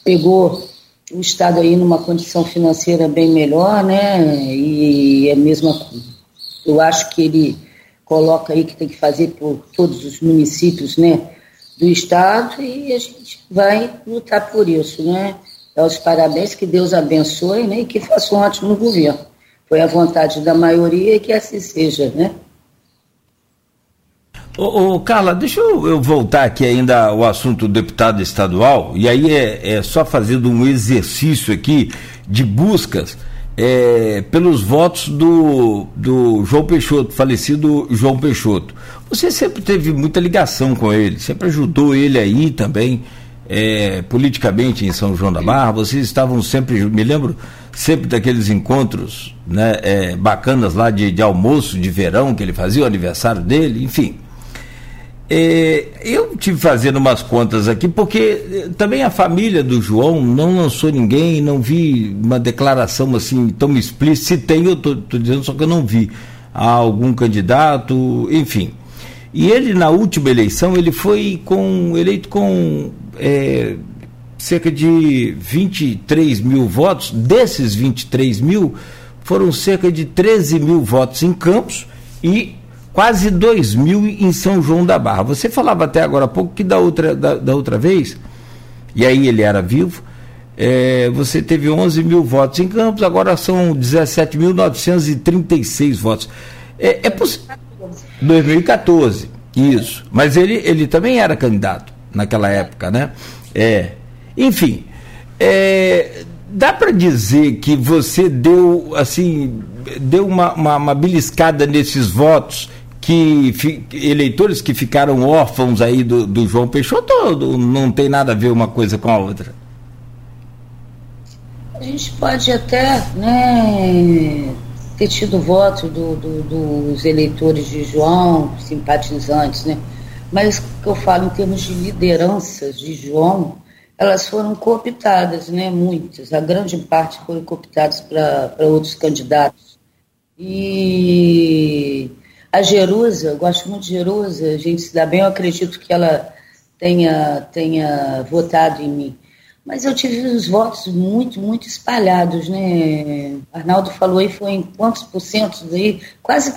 pegou o Estado aí numa condição financeira bem melhor, né? E é mesmo, eu acho que ele coloca aí que tem que fazer por todos os municípios, né? Do Estado e a gente vai lutar por isso, né? Dar os parabéns, que Deus abençoe, né? E que faça um ótimo governo. Foi a vontade da maioria e que assim seja, né? Ô, ô, Carla, deixa eu, eu, voltar aqui ainda ao assunto do deputado estadual, e aí é, é só fazendo um exercício aqui de buscas é, pelos votos do, do João Peixoto, falecido João Peixoto. Você sempre teve muita ligação com ele, sempre ajudou ele aí também, é, politicamente em São João da Barra, vocês estavam sempre, me lembro, sempre daqueles encontros né, é, bacanas lá de, de almoço de verão que ele fazia, o aniversário dele, enfim. É, eu tive fazendo umas contas aqui, porque eh, também a família do João não lançou ninguém, não vi uma declaração assim tão explícita. Se tem, eu estou dizendo, só que eu não vi algum candidato, enfim. E ele, na última eleição, ele foi com, eleito com é, cerca de 23 mil votos. Desses 23 mil, foram cerca de 13 mil votos em Campos e quase 2 mil em São João da Barra. Você falava até agora há pouco que da outra, da, da outra vez, e aí ele era vivo, é, você teve 11 mil votos em Campos, agora são 17.936 votos. É, é possível. 2014, isso. Mas ele, ele também era candidato naquela época, né? É. Enfim, é, dá para dizer que você deu assim deu uma, uma, uma beliscada nesses votos que fi, eleitores que ficaram órfãos aí do, do João Peixoto não tem nada a ver uma coisa com a outra? A gente pode até né, ter tido voto do, do, dos eleitores de João, simpatizantes, né? mas o que eu falo em termos de lideranças de João, elas foram cooptadas, né? muitas, a grande parte foram cooptadas para outros candidatos. E a Jerusa, gosto muito de Jerusa, a gente se dá bem, eu acredito que ela tenha, tenha votado em mim. Mas eu tive os votos muito, muito espalhados, né? Arnaldo falou aí, foi em quantos por cento aí? Quase,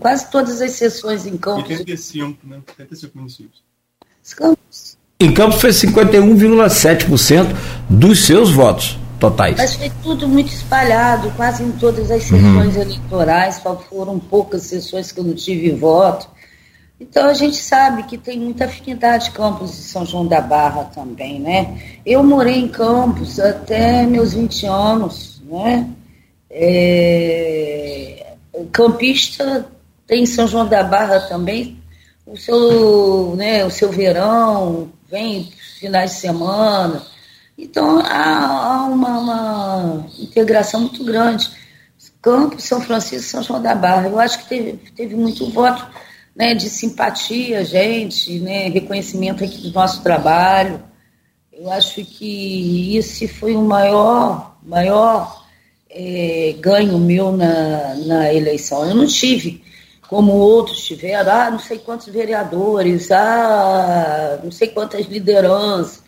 quase todas as sessões em Campos. 85, né? 85 municípios. Campos. Em Campos foi 51,7% dos seus votos totais. Mas foi tudo muito espalhado, quase em todas as sessões uhum. eleitorais, só foram poucas sessões que eu não tive voto. Então a gente sabe que tem muita afinidade Campos e São João da Barra também, né? Eu morei em Campos até meus 20 anos, né? É... Campista tem São João da Barra também, o seu, né, o seu verão, vem finais de semana, então há, há uma, uma, integração muito grande. Campos, São Francisco, São João da Barra. Eu acho que teve, teve muito voto né, de simpatia, gente, né, reconhecimento aqui do nosso trabalho. Eu acho que esse foi o maior, maior é, ganho meu na, na eleição. Eu não tive, como outros tiveram, ah, não sei quantos vereadores, ah, não sei quantas lideranças.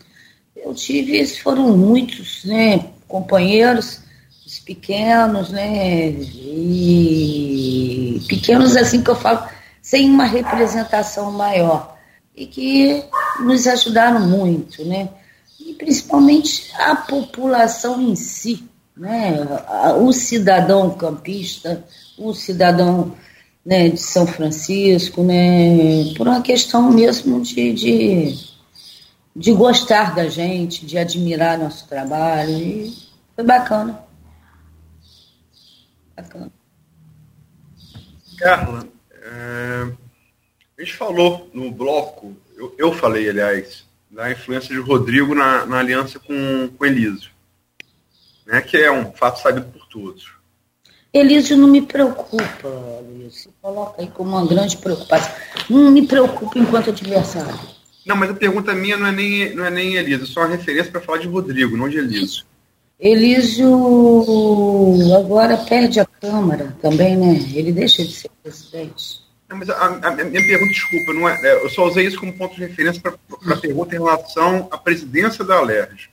Eu tive, foram muitos, né, companheiros, os pequenos, né, e pequenos assim que eu falo, sem uma representação maior, e que nos ajudaram muito, né, e principalmente a população em si, né, o cidadão campista, o cidadão né, de São Francisco, né, por uma questão mesmo de, de de gostar da gente, de admirar nosso trabalho. E Foi bacana. Bacana. Carla, é, a gente falou no bloco, eu, eu, falei, aliás, da influência de Rodrigo na, na aliança com, com Elísio, né, que é um fato sabido por todos. Elísio não me preocupa, Luiz. Você coloca aí como uma grande preocupação. Não me preocupa enquanto adversário. Não, mas a pergunta minha não é nem, não é nem Elísio, é só uma referência para falar de Rodrigo, não de Elísio. Elísio agora perde a Câmara também, né? Ele deixa de ser presidente. Não, mas a, a, a, minha pergunta, desculpa, não é, é, eu só usei isso como ponto de referência para a pergunta em relação à presidência da Alerj.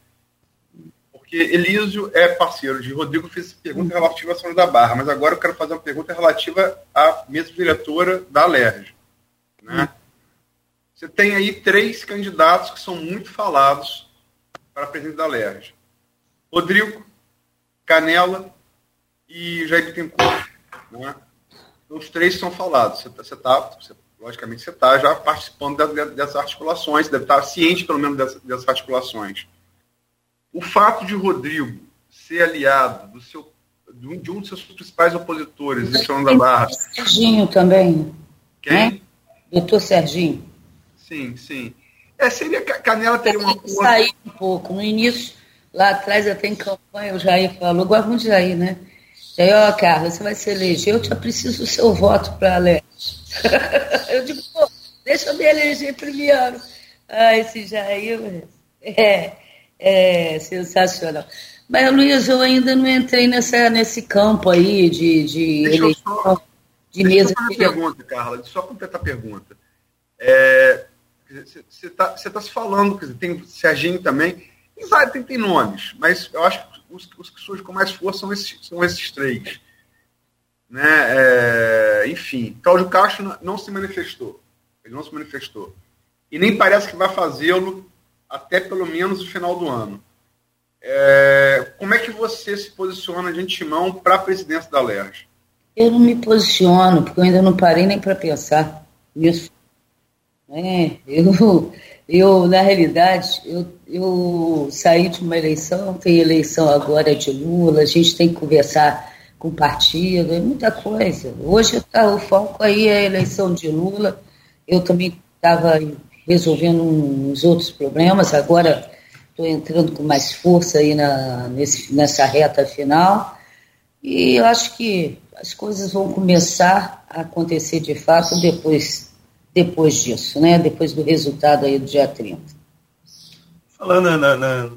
Porque Elísio é parceiro de Rodrigo, fez pergunta relativa à São da Barra, mas agora eu quero fazer uma pergunta relativa à mesa diretora da Alerj. Né? Você tem aí três candidatos que são muito falados para presidente da Alerj. Rodrigo, Canela e Jair Bittencourt. Né? Os três são falados. Você está, tá, você, logicamente, você está já participando dessas articulações, deve estar ciente, pelo menos, dessas, dessas articulações. O fato de Rodrigo ser aliado do seu, de, um, de dos seus principais opositores, São da Barra. Serginho também. Quem? Né? Doutor Serginho. Sim, sim. É, seria Canela teria uma coisa. Sair um pouco. No início, lá atrás até em campanha, o Jair falou, gosto muito de Jair, né? Jair, ó, Carlos, você vai se eleger, eu já preciso do seu voto para Alex. eu digo, pô, deixa eu me eleger primeiro. Ah, esse Jair é, é sensacional. Mas, Luiz, eu ainda não entrei nessa, nesse campo aí de, de eleição, só, de mesa. Deixa eu fazer uma pergunta, Carla, só completar a pergunta. É, você está tá se falando, quer dizer, tem Serginho também, vários, tem, tem nomes, mas eu acho que os, os, que surgem com mais força são esses, são esses três. Né? É, enfim, Cláudio Castro não, não se manifestou. Ele não se manifestou. E nem parece que vai fazê-lo até pelo menos o final do ano. É, como é que você se posiciona de antemão para a presidência da LERJ? Eu não me posiciono, porque eu ainda não parei nem para pensar nisso. É, eu, eu, na realidade, eu, eu saí de uma eleição, tem eleição agora de Lula, a gente tem que conversar com o partido, é muita coisa. Hoje tá, o foco aí é a eleição de Lula, eu também estava resolvendo uns outros problemas, agora estou entrando com mais força aí na, nesse, nessa reta final, e eu acho que as coisas vão começar a acontecer de fato depois depois disso, né? depois do resultado aí do dia 30. Falando na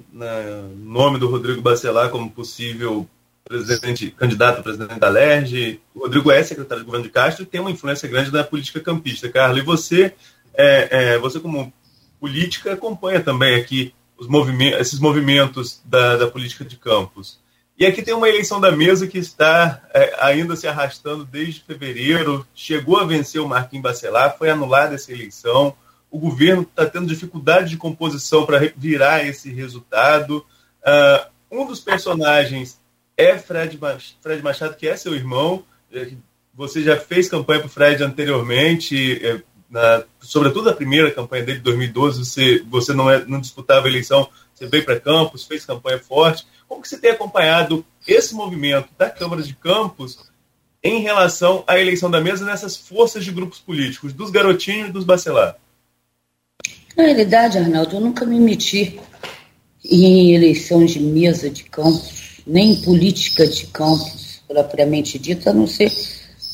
nome do Rodrigo Bacelar como possível presidente, candidato a presidente da LERJ, o Rodrigo é secretário de governo de Castro e tem uma influência grande na política campista, Carlos. E você, é, é, você como política, acompanha também aqui os movimentos, esses movimentos da, da política de campos. E aqui tem uma eleição da mesa que está é, ainda se arrastando desde fevereiro. Chegou a vencer o Marquinhos Bacelar, foi anulada essa eleição. O governo está tendo dificuldade de composição para virar esse resultado. Uh, um dos personagens é Fred, Fred Machado, que é seu irmão. É, você já fez campanha para Fred anteriormente, é, na, sobretudo a primeira campanha dele, de 2012. Você, você não, é, não disputava a eleição, você veio para Campos, fez campanha forte. Como que você tem acompanhado esse movimento da Câmara de Campos em relação à eleição da mesa nessas forças de grupos políticos, dos garotinhos e dos bacelar? Na realidade, Arnaldo, eu nunca me meti em eleição de mesa de campos, nem em política de campos, propriamente dita, a não ser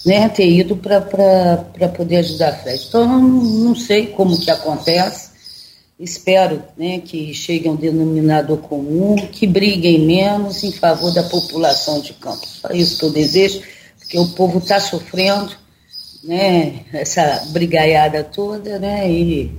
né, ter ido para poder ajudar a Fred. Então, eu não, não sei como que acontece, Espero né, que chegue a um denominador comum, que briguem menos em favor da população de Campos. Só isso que eu desejo, porque o povo está sofrendo né, essa brigaiada toda né, e,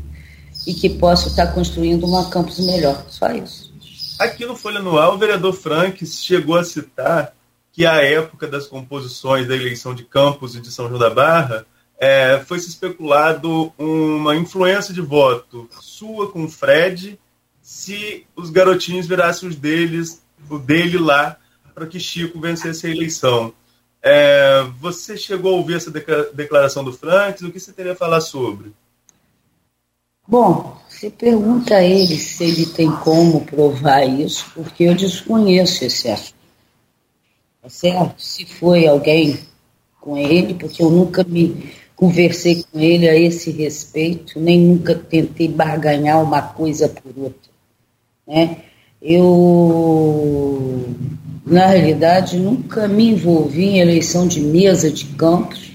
e que possa estar tá construindo uma Campos melhor. Só isso. Aqui no Folha Anual, o vereador Frank chegou a citar que a época das composições da eleição de Campos e de São João da Barra é, foi se especulado uma influência de voto sua com o Fred se os garotinhos virassem os deles, o dele lá, para que Chico vencesse a eleição. É, você chegou a ouvir essa declaração do Franks? O que você teria a falar sobre? Bom, você pergunta a ele se ele tem como provar isso, porque eu desconheço esse assunto. Tá certo? Se foi alguém com ele, porque eu nunca me conversei com ele a esse respeito, nem nunca tentei barganhar uma coisa por outra. Né? Eu, na realidade, nunca me envolvi em eleição de mesa de campos,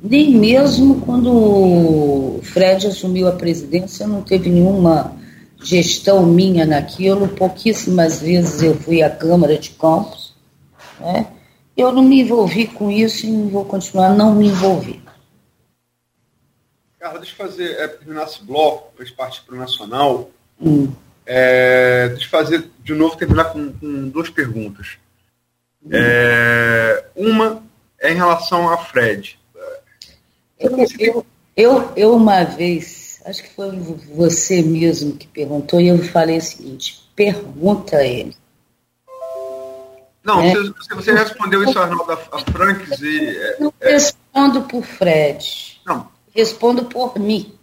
nem mesmo quando o Fred assumiu a presidência, não teve nenhuma gestão minha naquilo. Pouquíssimas vezes eu fui à Câmara de Campos. Né? Eu não me envolvi com isso e vou continuar não me envolver. Carla, deixa eu fazer, é, terminar esse bloco, para partir para o Nacional. Hum. É, deixa eu fazer, de novo, terminar com, com duas perguntas. Hum. É, uma é em relação a Fred. Eu, eu, eu, eu, uma vez, acho que foi você mesmo que perguntou, e eu falei o seguinte: pergunta a ele. Não, é. você, você, respondeu isso, Arnaldo, a Franks e. É, não é, respondo por Fred. Não, respondo por mim.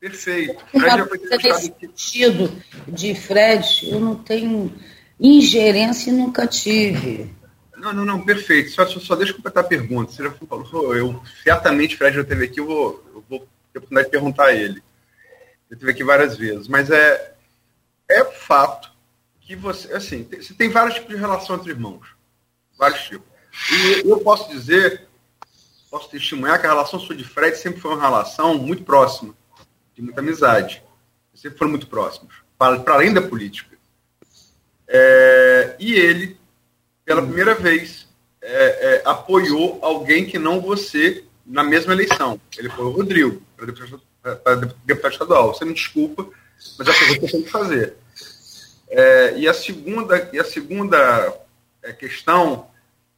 Perfeito. Fred já foi nesse sentido de Fred, eu não tenho ingerência e nunca tive. Não, não, não, perfeito. Só, só, só deixa eu completar a pergunta. Você já falou, eu certamente Fred já esteve aqui, eu vou, eu vou ter a oportunidade de perguntar a ele. Ele esteve aqui várias vezes, mas é, é fato que você, assim, tem, você tem vários tipos de relação entre irmãos. Vários tipos. E eu posso dizer posso testemunhar que a relação sua de Fred sempre foi uma relação muito próxima, de muita amizade. Sempre foram muito próximos, para, além da política. É, e ele, pela primeira vez, é, é, apoiou alguém que não você na mesma eleição. Ele foi o Rodrigo, para deputado, deputado estadual. Você me desculpa, mas é pergunta que eu tenho que fazer. É, e a segunda, e a segunda é, questão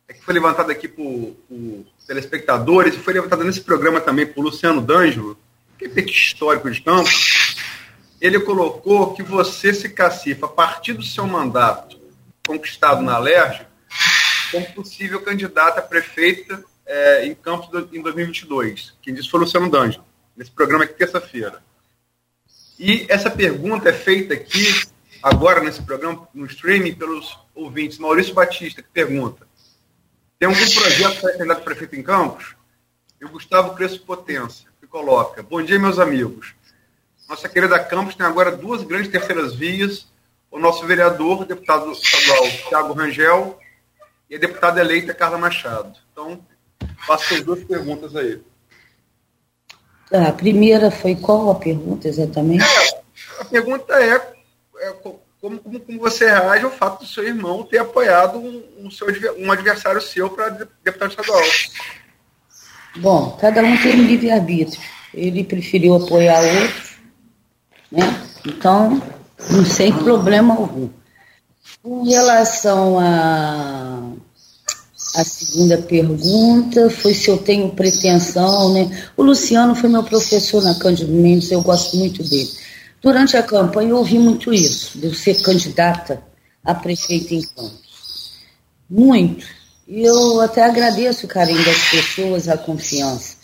é que foi levantada aqui por, por telespectadores, e foi levantada nesse programa também por Luciano D'Angelo, que é histórico de campo, ele colocou que você se cacifa a partir do seu mandato conquistado na Alerj como possível candidata a prefeita é, em Campos em 2022. Quem disse foi Luciano D'Angelo, nesse programa aqui terça-feira. E essa pergunta é feita aqui, agora nesse programa, no streaming, pelos ouvintes. Maurício Batista, que pergunta: tem algum projeto para candidato prefeito em Campos? E o Gustavo Crespo Potência, que coloca: Bom dia, meus amigos. Nossa querida Campos tem agora duas grandes terceiras vias. O nosso vereador, deputado estadual Tiago Rangel, e a deputada eleita Carla Machado. Então, faço as duas perguntas aí. A primeira foi qual a pergunta exatamente? É, a pergunta é, é como, como, como, você reage ao fato do seu irmão ter apoiado um, um, seu, um adversário seu para deputado estadual? Bom, cada um tem um livre-arbítrio. Ele preferiu apoiar outro, né? Então, não sem problema algum. Com relação à a, a segunda pergunta, foi se eu tenho pretensão, né? O Luciano foi meu professor na Cândido Mendes, eu gosto muito dele. Durante a campanha eu ouvi muito isso, de eu ser candidata a prefeita em Campos. Muito. E eu até agradeço o carinho das pessoas, a confiança.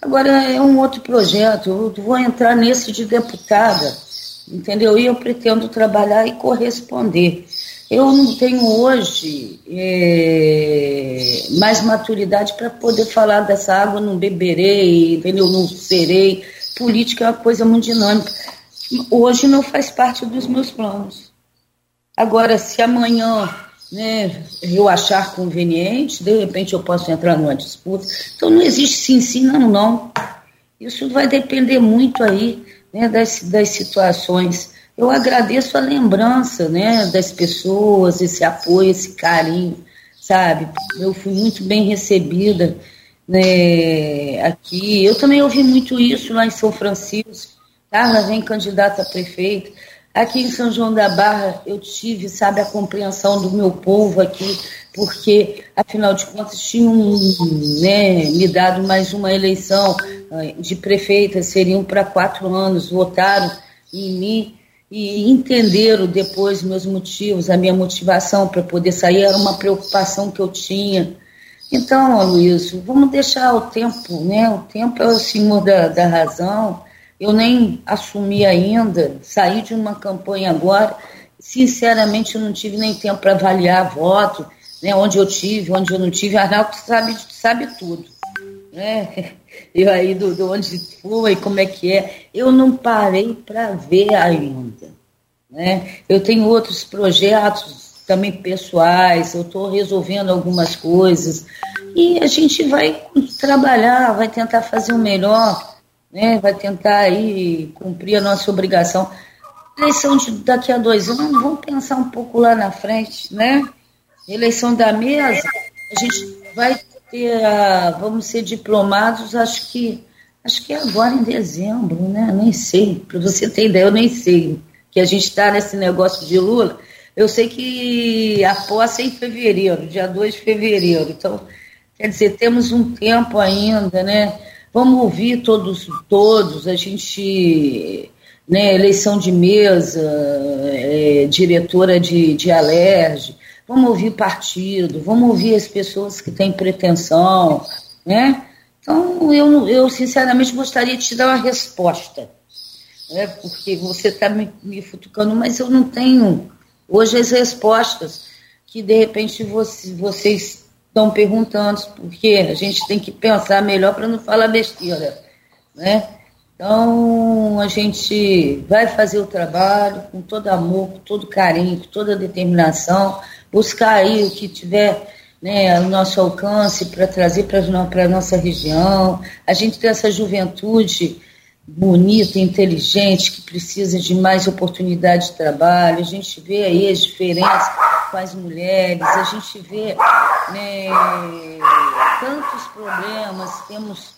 Agora é um outro projeto, eu vou entrar nesse de deputada, entendeu? E eu pretendo trabalhar e corresponder. Eu não tenho hoje é, mais maturidade para poder falar dessa água, não beberei, entendeu? Não serei. Política é uma coisa muito dinâmica hoje não faz parte dos meus planos. Agora, se amanhã né, eu achar conveniente, de repente eu posso entrar numa disputa. Então não existe sim, sim, não, não. Isso vai depender muito aí né, das, das situações. Eu agradeço a lembrança né, das pessoas, esse apoio, esse carinho, sabe? Eu fui muito bem recebida né, aqui. Eu também ouvi muito isso lá em São Francisco Carla vem candidata a prefeito. Aqui em São João da Barra eu tive, sabe, a compreensão do meu povo aqui, porque, afinal de contas, tinham né, me dado mais uma eleição eh, de prefeita, seriam para quatro anos, votaram em mim e entenderam depois meus motivos, a minha motivação para poder sair, era uma preocupação que eu tinha. Então, Luiz, vamos deixar o tempo, né? O tempo é o senhor da, da razão eu nem assumi ainda, saí de uma campanha agora, sinceramente eu não tive nem tempo para avaliar voto, né, onde eu tive, onde eu não tive, Arnaldo sabe, sabe tudo. Né? Eu aí do, do onde foi, como é que é. Eu não parei para ver ainda. Né? Eu tenho outros projetos também pessoais, eu estou resolvendo algumas coisas. E a gente vai trabalhar, vai tentar fazer o melhor né, vai tentar aí cumprir a nossa obrigação. Eleição de daqui a dois anos, vamos pensar um pouco lá na frente, né? Eleição da mesa, a gente vai ter, a, vamos ser diplomados, acho que acho que é agora em dezembro, né? Nem sei, para você ter ideia, eu nem sei que a gente está nesse negócio de Lula. Eu sei que a posse é em fevereiro, dia 2 de fevereiro. Então, quer dizer, temos um tempo ainda, né? Vamos ouvir todos, todos, a gente, né, eleição de mesa, é, diretora de, de alerge, vamos ouvir partido, vamos ouvir as pessoas que têm pretensão, né? Então, eu, eu sinceramente gostaria de te dar uma resposta, né? porque você está me, me futucando, mas eu não tenho hoje as respostas que de repente você, vocês estão perguntando, porque a gente tem que pensar melhor para não falar besteira, né? Então, a gente vai fazer o trabalho com todo amor, com todo carinho, com toda determinação, buscar aí o que tiver né, ao nosso alcance para trazer para a nossa região. A gente tem essa juventude bonita, inteligente, que precisa de mais oportunidade de trabalho. A gente vê aí as diferenças com as mulheres, a gente vê né, tantos problemas. Temos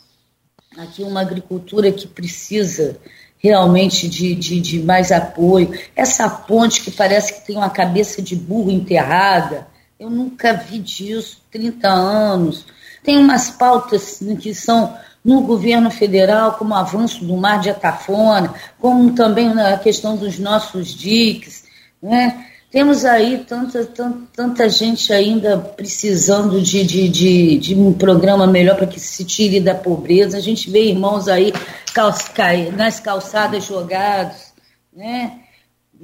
aqui uma agricultura que precisa realmente de, de, de mais apoio. Essa ponte que parece que tem uma cabeça de burro enterrada, eu nunca vi disso, 30 anos. Tem umas pautas que são no governo federal, como o avanço do mar de Atafona, como também na questão dos nossos diques. Né? Temos aí tanta, tanta, tanta gente ainda precisando de, de, de, de um programa melhor para que se tire da pobreza. A gente vê irmãos aí nas calçadas jogados, né?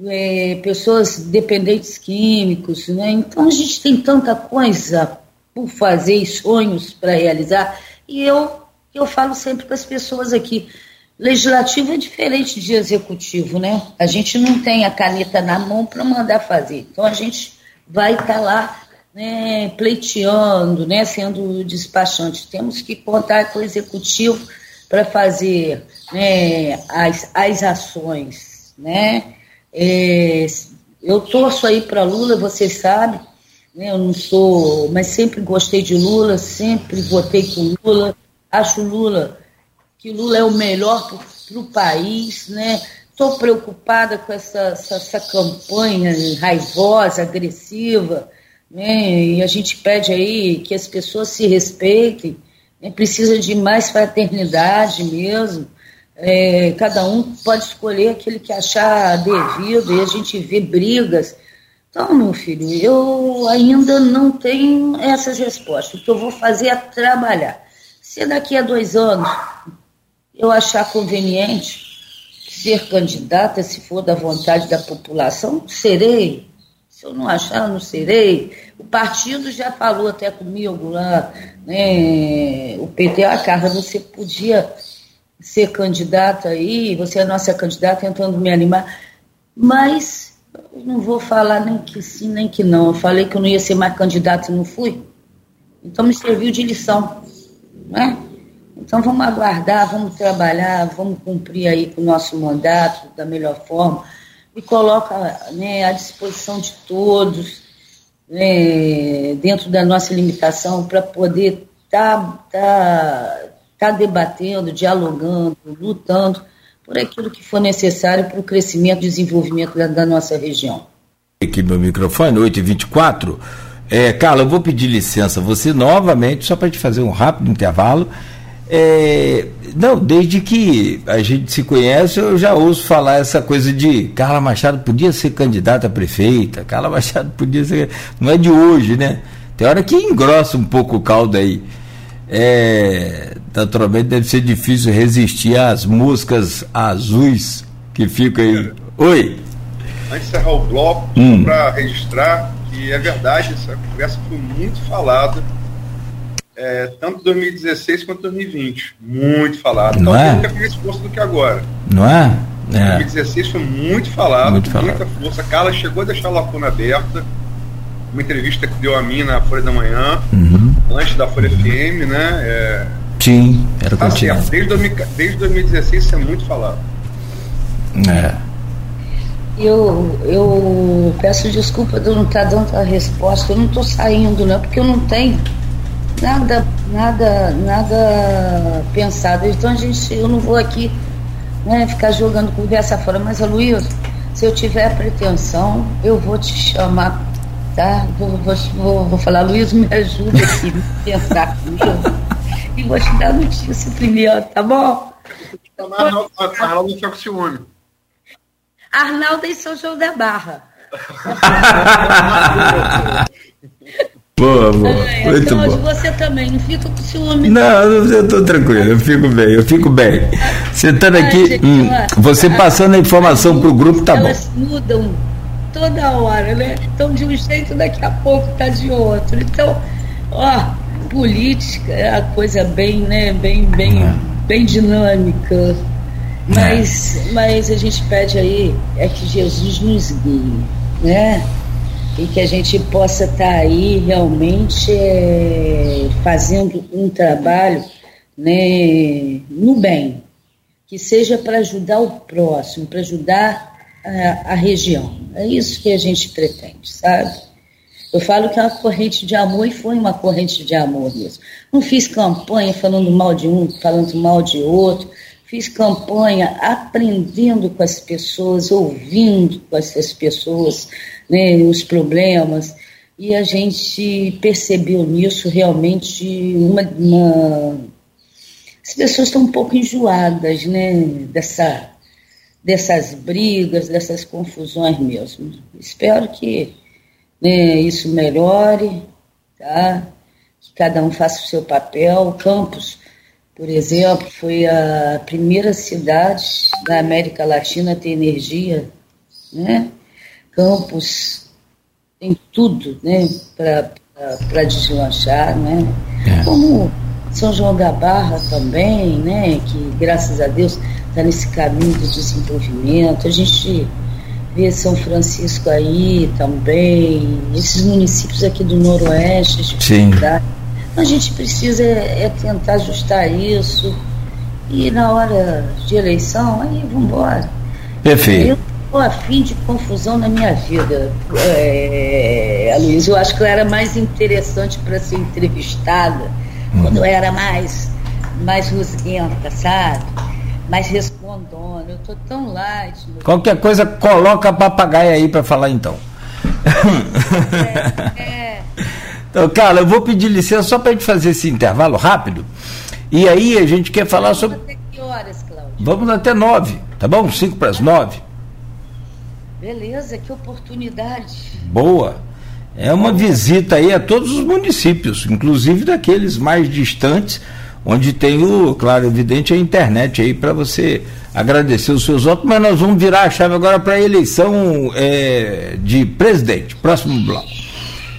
É, pessoas dependentes químicos. Né? Então a gente tem tanta coisa por fazer e sonhos para realizar. E eu eu falo sempre com as pessoas aqui. Legislativo é diferente de executivo, né? A gente não tem a caneta na mão para mandar fazer. Então a gente vai estar tá lá né, pleiteando, né, sendo despachante. Temos que contar com o executivo para fazer né, as, as ações. Né? É, eu torço aí para Lula, você sabe, né, eu não sou, mas sempre gostei de Lula, sempre votei com Lula acho Lula que Lula é o melhor para o país, né? Estou preocupada com essa, essa, essa, campanha raivosa, agressiva, né? E a gente pede aí que as pessoas se respeitem, né? precisa de mais fraternidade mesmo. É, cada um pode escolher aquele que achar devido, e a gente vê brigas. Então, meu filho, eu ainda não tenho essas respostas. O que eu vou fazer é trabalhar. Se daqui a dois anos eu achar conveniente ser candidata, se for da vontade da população, serei. Se eu não achar, não serei. O partido já falou até comigo lá, né? O PT, a ah, Carla, você podia ser candidata aí, você é nossa candidata, tentando me animar, mas eu não vou falar nem que sim, nem que não. Eu falei que eu não ia ser mais candidata e não fui. Então me serviu de lição. Né? Então vamos aguardar, vamos trabalhar, vamos cumprir aí o nosso mandato da melhor forma e coloca né, à disposição de todos, né, dentro da nossa limitação, para poder estar tá, tá, tá debatendo, dialogando, lutando por aquilo que for necessário para o crescimento e desenvolvimento da, da nossa região. Aqui meu microfone, 8h24. É, Carla, eu vou pedir licença você novamente, só para te fazer um rápido intervalo. É, não, desde que a gente se conhece, eu já ouço falar essa coisa de Carla Machado podia ser candidata a prefeita, Carla Machado podia ser. Não é de hoje, né? Tem hora que engrossa um pouco o caldo aí. é, naturalmente deve ser difícil resistir às músicas azuis que ficam aí. Oi! Antes de encerrar o bloco, hum. para registrar que é verdade, essa conversa foi muito falada, é, tanto 2016 quanto 2020. Muito falada. Não então, é? nunca mais força do que agora. Não é? É. 2016 foi muito falado, muito com muita força. A Carla chegou a deixar a lacuna aberta. Uma entrevista que deu a mim na Folha da Manhã, uhum. antes da Folha FM, né? É, Sim, era tá certo. Desde, desde 2016 isso é muito falado. É. Eu, eu peço desculpa de eu não estar dando a resposta. Eu não estou saindo, não, porque eu não tenho nada, nada, nada pensado. Então a gente, eu não vou aqui né, ficar jogando conversa fora. Mas, Luiz, se eu tiver pretensão, eu vou te chamar, tá? Vou, vou, vou, vou falar, Luiz, me ajuda aqui, me pensar comigo. E vou te dar notícia primeiro, tá bom? Arnaldo fica com ciúme. Arnaldo em São João da Barra. Boa, boa. É, Muito então, bom. você também, não fica com ciúme. Não, eu estou tranquilo, eu fico bem, eu fico bem. Sentando aqui, gente, hum, você passando a informação para o grupo, tá elas bom. Mudam toda hora, né? Então, de um jeito, daqui a pouco tá de outro. Então, ó, política é a coisa bem, né, bem, bem, é. bem dinâmica. Mas, é. mas a gente pede aí é que Jesus nos guie, né? E que a gente possa estar tá aí realmente é, fazendo um trabalho né, no bem, que seja para ajudar o próximo, para ajudar a, a, região. É isso que a gente pretende, sabe? Eu falo que é uma corrente de amor e foi uma corrente de amor mesmo. Não fiz campanha falando mal de um, falando mal de outro. Fiz campanha aprendendo com as pessoas, ouvindo com essas pessoas, né, os problemas, e a gente percebeu nisso realmente uma, uma... as pessoas estão um pouco enjoadas, né, dessa dessas brigas, dessas confusões mesmo. Espero que né, isso melhore, tá? Que cada um faça o seu papel. Campos, por exemplo, foi a primeira cidade da América Latina a ter energia, né? Campos tem tudo né, para deslanchar, né? É. Como São João da Barra também, né? Que graças a Deus está nesse caminho do desenvolvimento. A gente vê São Francisco aí também, esses municípios aqui do Noroeste, Sim. A gente precisa é, é tentar ajustar isso. E na hora de eleição, aí vamos embora. Perfeito. Eu estou afim de confusão na minha vida, é. Eu acho que eu era mais interessante para ser entrevistada uhum. quando eu era mais, mais rusguenta, sabe? Mais respondona. Eu estou tão light. Qualquer coisa, coloca a papagaia aí para falar então. É, é. Então, Carla, eu vou pedir licença só para a gente fazer esse intervalo rápido. E aí a gente quer falar sobre. Vamos até que horas, Cláudio? Vamos até nove, tá bom? Cinco para as nove. Beleza, que oportunidade. Boa. É uma visita aí a todos os municípios, inclusive daqueles mais distantes, onde tem o, claro, evidente, a internet aí para você agradecer os seus votos, mas nós vamos virar a chave agora para a eleição é, de presidente. Próximo bloco.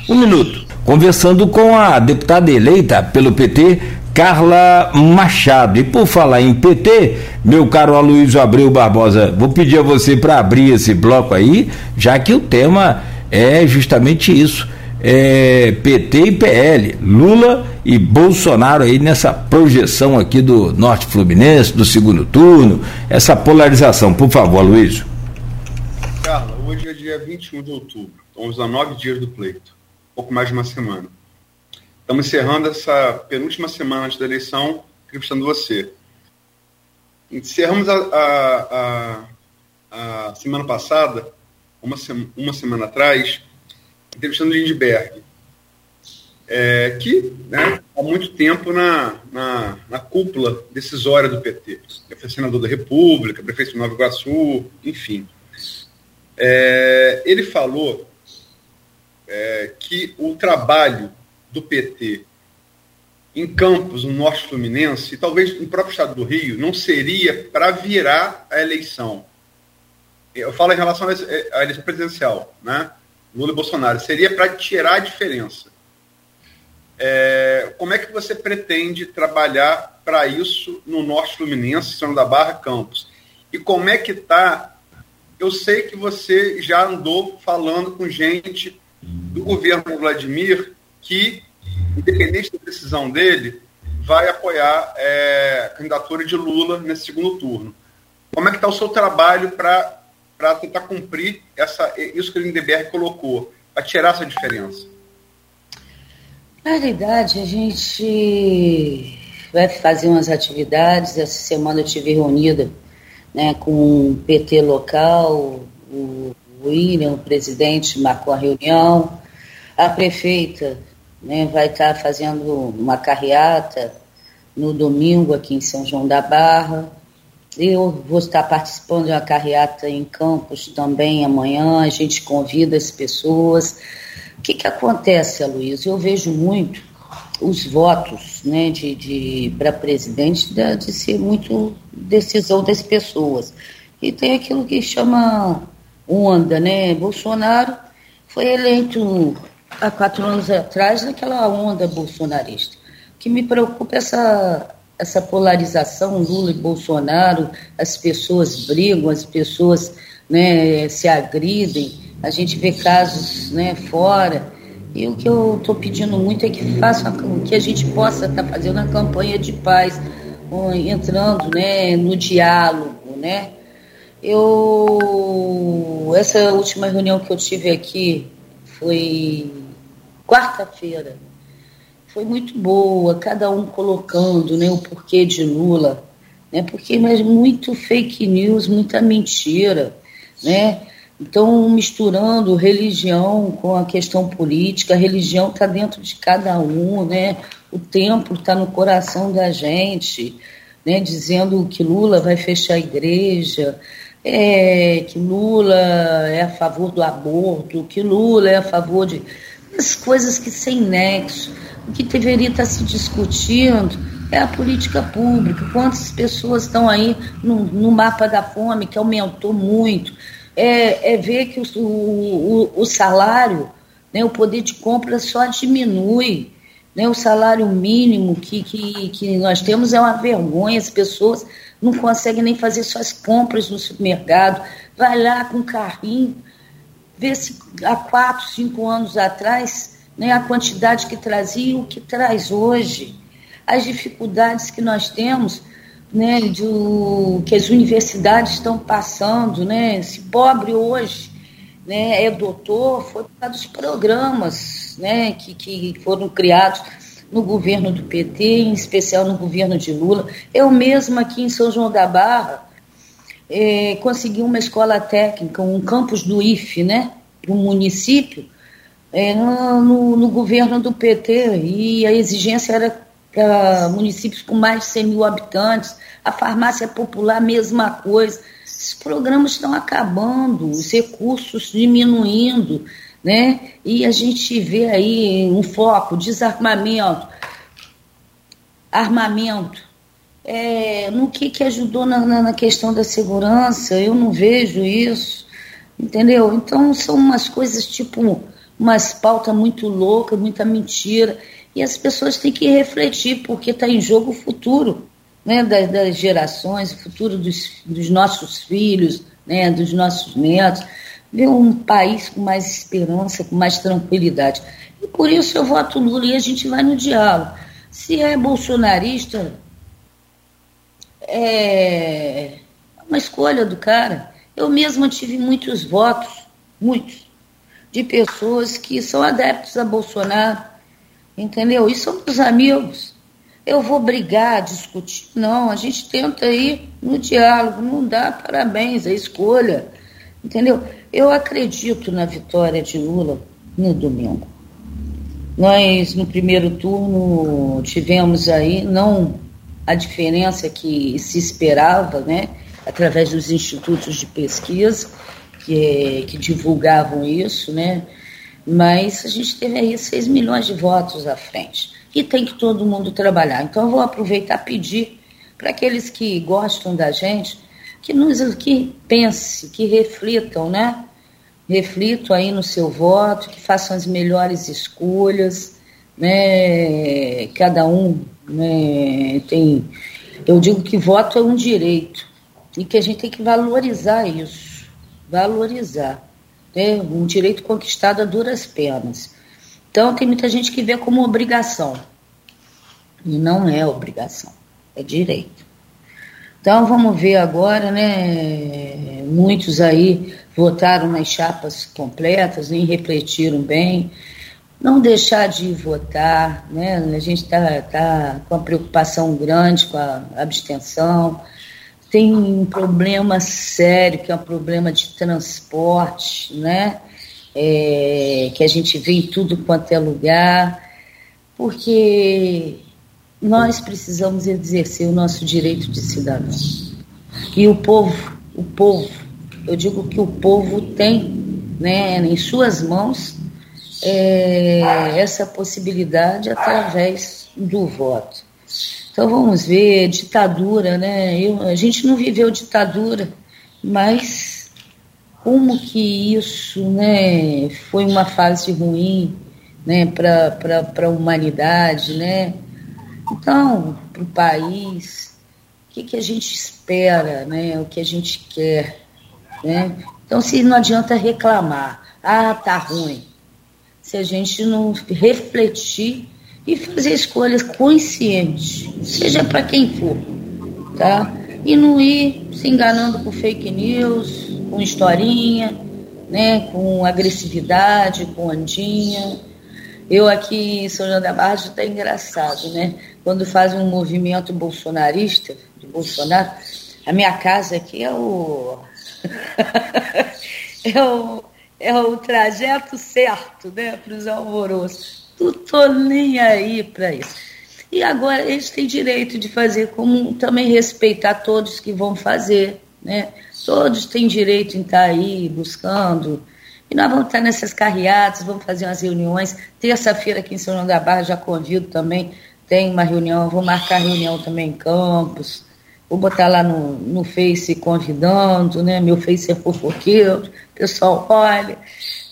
Um minuto. Conversando com a deputada eleita pelo PT, Carla Machado. E por falar em PT, meu caro Aloysio Abreu Barbosa, vou pedir a você para abrir esse bloco aí, já que o tema é justamente isso. É PT e PL, Lula e Bolsonaro aí nessa projeção aqui do Norte Fluminense, do segundo turno, essa polarização. Por favor, Aloysio. Carla, hoje é dia 21 de outubro, estamos a nove dias do pleito, pouco mais de uma semana. Estamos encerrando essa penúltima semana antes da eleição, entrevistando você. Encerramos a, a, a, a semana passada, uma, uma semana atrás, entrevistando Lindbergh, é, que né, há muito tempo na, na, na, cúpula decisória do PT. Ele foi senador da República, prefeito de Nova Iguaçu, enfim. É, ele falou é, que o trabalho do PT em Campos, no Norte Fluminense, e talvez no próprio estado do Rio, não seria para virar a eleição. Eu falo em relação à eleição presidencial, né? Lula e Bolsonaro, seria para tirar a diferença. É, como é que você pretende trabalhar para isso no Norte Fluminense, São da Barra, Campos? E como é que está? Eu sei que você já andou falando com gente do governo Vladimir que independente da decisão dele, vai apoiar é, a candidatura de Lula nesse segundo turno. Como é que está o seu trabalho para tentar cumprir essa, isso que o Lindeberg colocou, para tirar essa diferença? Na realidade, a gente vai fazer umas atividades. Essa semana eu estive reunida né, com o PT local, o William, o presidente, marcou a reunião, a prefeita né, vai estar fazendo uma carreata no domingo aqui em São João da Barra. Eu vou estar participando de uma carreata em Campos também amanhã. A gente convida as pessoas. O que, que acontece, Luiz? Eu vejo muito os votos né, de, de para presidente de, de ser muito decisão das pessoas. E tem aquilo que chama onda, né? Bolsonaro foi eleito há quatro anos atrás naquela onda bolsonarista. O que me preocupa é essa, essa polarização, Lula e Bolsonaro, as pessoas brigam, as pessoas né, se agridem, a gente vê casos né, fora. E o que eu estou pedindo muito é que faça que a gente possa estar tá fazendo a campanha de paz, entrando né, no diálogo, né? Eu essa última reunião que eu tive aqui foi quarta-feira. Foi muito boa, cada um colocando né, o porquê de Lula, né, porque mas muito fake news, muita mentira, né? Então, misturando religião com a questão política, a religião está dentro de cada um, né? O templo está no coração da gente, né? Dizendo que Lula vai fechar a igreja, é, que Lula é a favor do aborto, que Lula é a favor de as coisas que sem nexo. O que deveria estar se discutindo é a política pública. Quantas pessoas estão aí no, no mapa da fome, que aumentou muito. É, é ver que o, o, o salário, né, o poder de compra só diminui. Né, o salário mínimo que, que, que nós temos é uma vergonha, as pessoas não conseguem nem fazer suas compras no supermercado, vai lá com carrinho, Vê se há quatro, cinco anos atrás, né, a quantidade que trazia e o que traz hoje. As dificuldades que nós temos, né, do, que as universidades estão passando, né, esse pobre hoje né, é doutor, foi por causa dos programas né, que, que foram criados no governo do PT, em especial no governo de Lula. Eu mesma aqui em São João da Barra, é, conseguir uma escola técnica, um campus do IFE, né, para o município, é, no, no, governo do PT, e a exigência era para municípios com mais de 100 mil habitantes, a farmácia popular, mesma coisa. Esses programas estão acabando, os recursos diminuindo, né? E a gente vê aí um foco, desarmamento, armamento, é, no que, que ajudou na, na, questão da segurança, eu não vejo isso, entendeu? Então são umas coisas tipo, umas pautas muito loucas, muita mentira, e as pessoas têm que refletir, porque está em jogo o futuro né, das, das gerações, o futuro dos, dos nossos filhos, né, dos nossos netos, ver um país com mais esperança, com mais tranquilidade. E por isso eu voto Lula e a gente vai no diálogo. Se é bolsonarista, é uma escolha do cara. Eu mesma tive muitos votos, muitos, de pessoas que são adeptos a Bolsonaro, entendeu? E são meus amigos. Eu vou brigar, discutir. Não, a gente tenta ir no diálogo, não dá parabéns, é escolha, entendeu? Eu acredito na vitória de Lula no domingo. Nós, no primeiro turno, tivemos aí, não a diferença que se esperava, né, através dos institutos de pesquisa que, que divulgavam isso, né, Mas a gente teve aí 6 milhões de votos à frente. E tem que todo mundo trabalhar. Então eu vou aproveitar e pedir para aqueles que gostam da gente que nos que pense, que reflitam, né? Reflitam aí no seu voto, que façam as melhores escolhas, né? Cada um né, tem. Eu digo que voto é um direito e que a gente tem que valorizar isso, valorizar, né? Um direito conquistado a duras penas. Então tem muita gente que vê como obrigação e não é obrigação, é direito. Então vamos ver agora, né? Muitos aí votaram nas chapas completas, nem refletiram bem. Não deixar de votar, né? A gente está tá com uma preocupação grande com a abstenção. Tem um problema sério, que é um problema de transporte, né? É, que a gente vê em tudo quanto é lugar, porque nós precisamos exercer o nosso direito de cidadão. E o povo, o povo, eu digo que o povo tem né, em suas mãos é, essa possibilidade através do voto. Então vamos ver, ditadura, né? Eu, a gente não viveu ditadura, mas como que isso né, foi uma fase ruim né, para a humanidade, né? Então, para o país, o que, que a gente espera, né? o que a gente quer. Né? Então, se não adianta reclamar, ah, tá ruim. Se a gente não refletir e fazer escolhas conscientes, seja para quem for, tá? E não ir se enganando com fake news, com historinha, né? com agressividade, com andinha. Eu aqui em São João da Barra está engraçado, né? Quando fazem um movimento bolsonarista, de Bolsonaro, a minha casa aqui é o. é o, é o trajeto certo, né, para os alvoroços. Não estou nem aí para isso. E agora eles têm direito de fazer, como também respeitar todos que vão fazer, né? Todos têm direito em estar aí buscando. E nós vamos estar nessas carreatas, vamos fazer umas reuniões. Terça-feira aqui em São João da Barra já convido também tem uma reunião, vou marcar reunião também em Campos, vou botar lá no, no Face convidando, né? Meu Face é fofoqueiro, pessoal olha,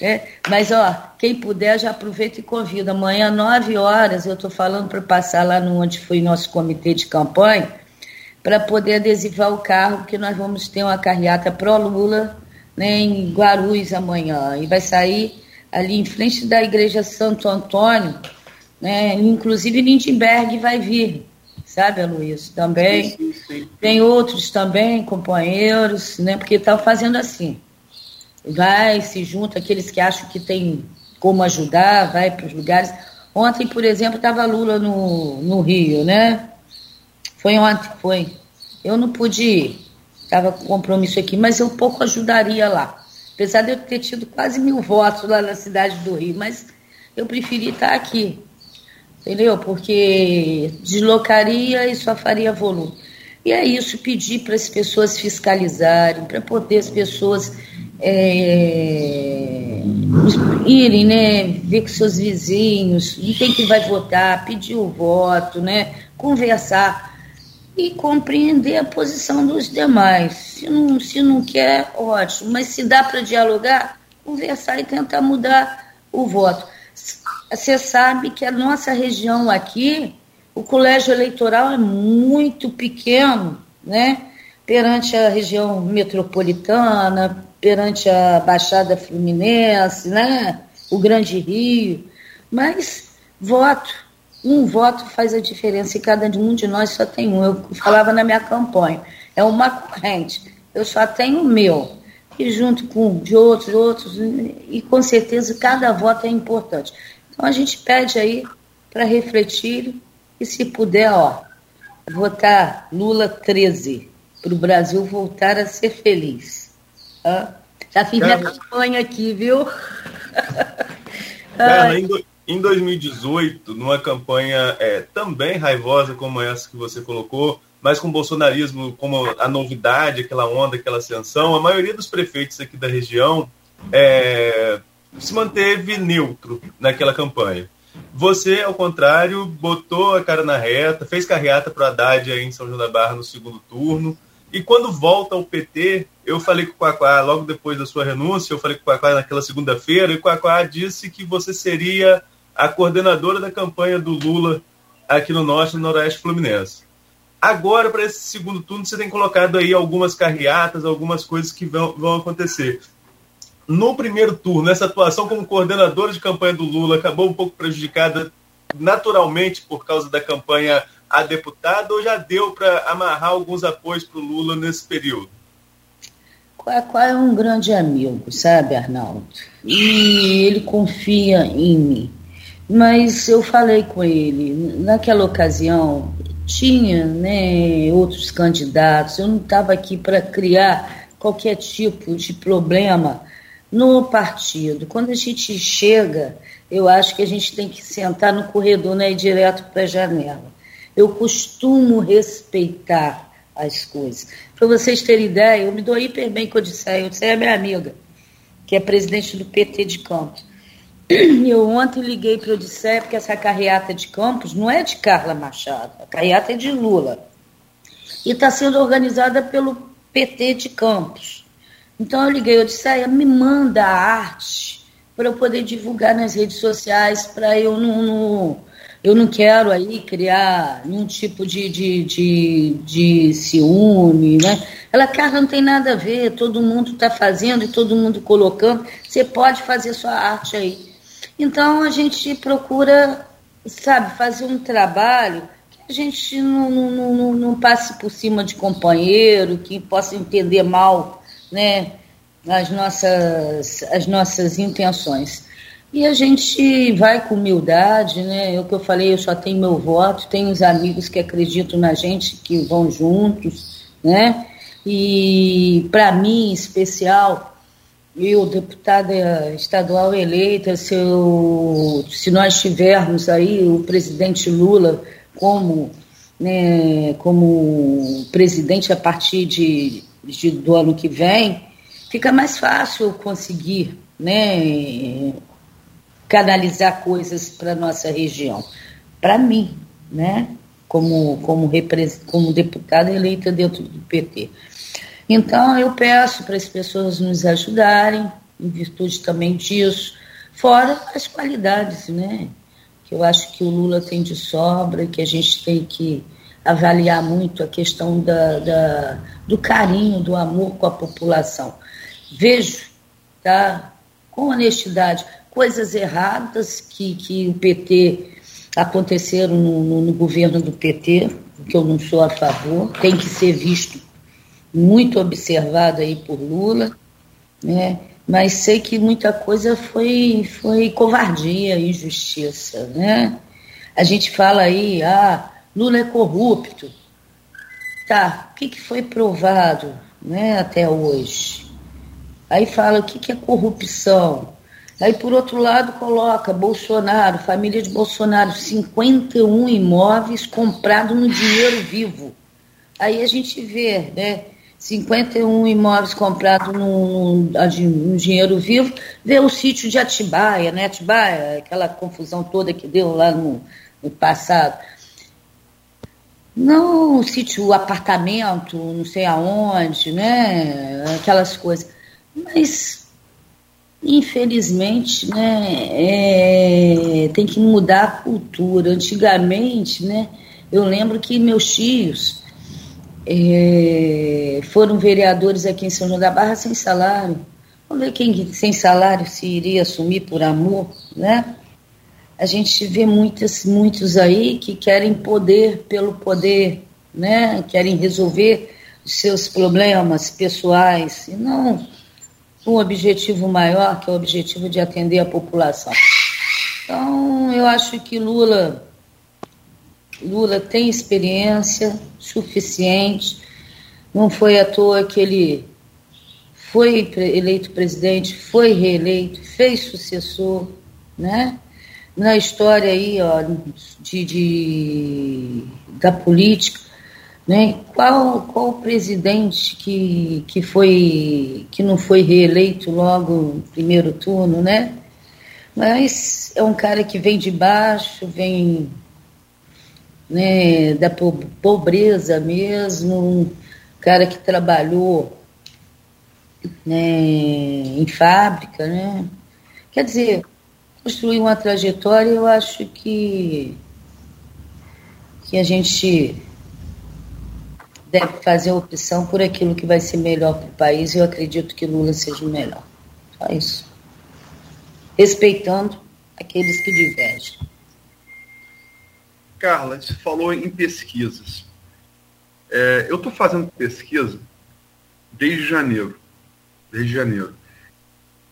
né? Mas, ó, quem puder já aproveita e convida. Amanhã, 9 horas, eu estou falando para passar lá no onde foi nosso comitê de campanha, para poder adesivar o carro, porque nós vamos ter uma carreata pró-Lula né, em Guarulhos amanhã. E vai sair ali em frente da Igreja Santo Antônio, né? Inclusive Lindbergh vai vir, sabe, Luiz? Também. Sim, sim, sim. Tem outros também, companheiros, né? Porque estão tá fazendo assim. Vai, se junta, aqueles que acham que tem como ajudar, vai para os lugares. Ontem, por exemplo, estava Lula no, no Rio, né? Foi ontem, foi. Eu não pude ir, estava com compromisso aqui, mas eu pouco ajudaria lá. Apesar de eu ter tido quase mil votos lá na cidade do Rio, mas eu preferi estar aqui entendeu? Porque deslocaria e só faria volume. E é isso, pedir para as pessoas fiscalizarem, para poder as pessoas é, irem, né, ver com seus vizinhos, quem que vai votar, pedir o voto, né, conversar e compreender a posição dos demais. Se não, se não quer, ótimo, mas se dá para dialogar, conversar e tentar mudar o voto você sabe que a nossa região aqui, o colégio eleitoral é muito pequeno, né? Perante a região metropolitana, perante a Baixada Fluminense, né? O Grande Rio. Mas voto, um voto faz a diferença e cada um de nós só tem um. Eu falava na minha campanha, é uma corrente. Eu só tenho o meu. E junto com de outros, outros, e com certeza cada voto é importante. Então a gente pede aí para refletir e se puder, ó, votar Lula 13 para o Brasil voltar a ser feliz. Já fiz minha campanha aqui, viu? Carla, em, do, em 2018, numa campanha é, também raivosa como essa que você colocou, mas com o bolsonarismo como a novidade, aquela onda, aquela ascensão, a maioria dos prefeitos aqui da região é, se manteve neutro naquela campanha. Você, ao contrário, botou a cara na reta, fez carreata para o Haddad aí em São João da Barra no segundo turno. E quando volta ao PT, eu falei com o Quaquá, logo depois da sua renúncia, eu falei com o Quaquá naquela segunda-feira, e o Quaquá disse que você seria a coordenadora da campanha do Lula aqui no Norte e no Noroeste Fluminense. Agora, para esse segundo turno, você tem colocado aí algumas carreatas, algumas coisas que vão, vão acontecer no primeiro turno, essa atuação como coordenadora de campanha do Lula acabou um pouco prejudicada naturalmente por causa da campanha a deputado ou já deu para amarrar alguns apoios para o Lula nesse período? Qual é um grande amigo, sabe, Arnaldo? E ele confia em mim. Mas eu falei com ele, naquela ocasião, tinha né, outros candidatos, eu não estava aqui para criar qualquer tipo de problema no partido. Quando a gente chega, eu acho que a gente tem que sentar no corredor, não é ir direto para a janela. Eu costumo respeitar as coisas. Para vocês terem ideia, eu me dou hiper bem com a Odisseia. Odisseia é minha amiga, que é presidente do PT de Campos. Eu ontem liguei para a Odisseia, porque essa carreata de Campos não é de Carla Machado, a carreata é de Lula. E está sendo organizada pelo PT de Campos. Então eu liguei, eu disse, ah, me manda a arte para eu poder divulgar nas redes sociais, para eu não, não, eu não quero aí criar nenhum tipo de, de, de, de ciúme, né? Ela, cara, não tem nada a ver, todo mundo está fazendo e todo mundo colocando, você pode fazer sua arte aí. Então a gente procura, sabe, fazer um trabalho que a gente não, não, não, não passe por cima de companheiro, que possa entender mal né, as nossas, as nossas intenções. E a gente vai com humildade, né? É o que eu falei, eu só tenho meu voto, tenho os amigos que acreditam na gente, que vão juntos, né? E para mim, em especial, eu, deputada estadual eleita, se, eu, se nós tivermos aí o presidente Lula como, né, como presidente a partir de de, do ano que vem, fica mais fácil conseguir né, canalizar coisas para a nossa região. Para mim, né, como, como, como deputada eleita dentro do PT. Então, eu peço para as pessoas nos ajudarem, em virtude também disso, fora as qualidades, né? Que eu acho que o Lula tem de sobra, que a gente tem que avaliar muito a questão da, da, do carinho, do amor com a população. Vejo, tá, com honestidade, coisas erradas que, que o PT aconteceram no, no, no governo do PT, que eu não sou a favor, tem que ser visto muito observado aí por Lula, né? mas sei que muita coisa foi, foi covardia injustiça. Né? A gente fala aí, ah, Lula é corrupto. Tá, o que, que foi provado né, até hoje? Aí fala o que, que é corrupção. Aí, por outro lado, coloca Bolsonaro, família de Bolsonaro, 51 imóveis comprados no dinheiro vivo. Aí a gente vê, né? 51 imóveis comprados no, no, dinheiro vivo, vê o sítio de Atibaia, né? Atibaia, aquela confusão toda que deu lá no, no passado. Não o sítio, o apartamento, não sei aonde, né? Aquelas coisas. Mas, infelizmente, né, é, tem que mudar a cultura. Antigamente, né, eu lembro que meus tios é, foram vereadores aqui em São João da Barra sem salário. Vamos ver quem sem salário se iria assumir por amor, né? A gente vê muitos, muitos aí que querem poder pelo poder, né? querem resolver os seus problemas pessoais, e não um objetivo maior, que é o objetivo de atender a população. Então, eu acho que Lula, Lula tem experiência suficiente, não foi à toa que ele foi eleito presidente, foi reeleito, fez sucessor, né? Na história aí, ó, de, de, da política, né? Qual, qual presidente que, que, foi, que não foi reeleito logo no primeiro turno, né? Mas é um cara que vem de baixo, vem né, da pobreza mesmo, um cara que trabalhou né, em fábrica, né? Quer dizer, construir uma trajetória, eu acho que, que a gente deve fazer opção por aquilo que vai ser melhor para o país. Eu acredito que Lula seja o melhor. Só isso. Respeitando aqueles que divergem. Carla, você falou em pesquisas. É, eu estou fazendo pesquisa desde janeiro. Desde janeiro.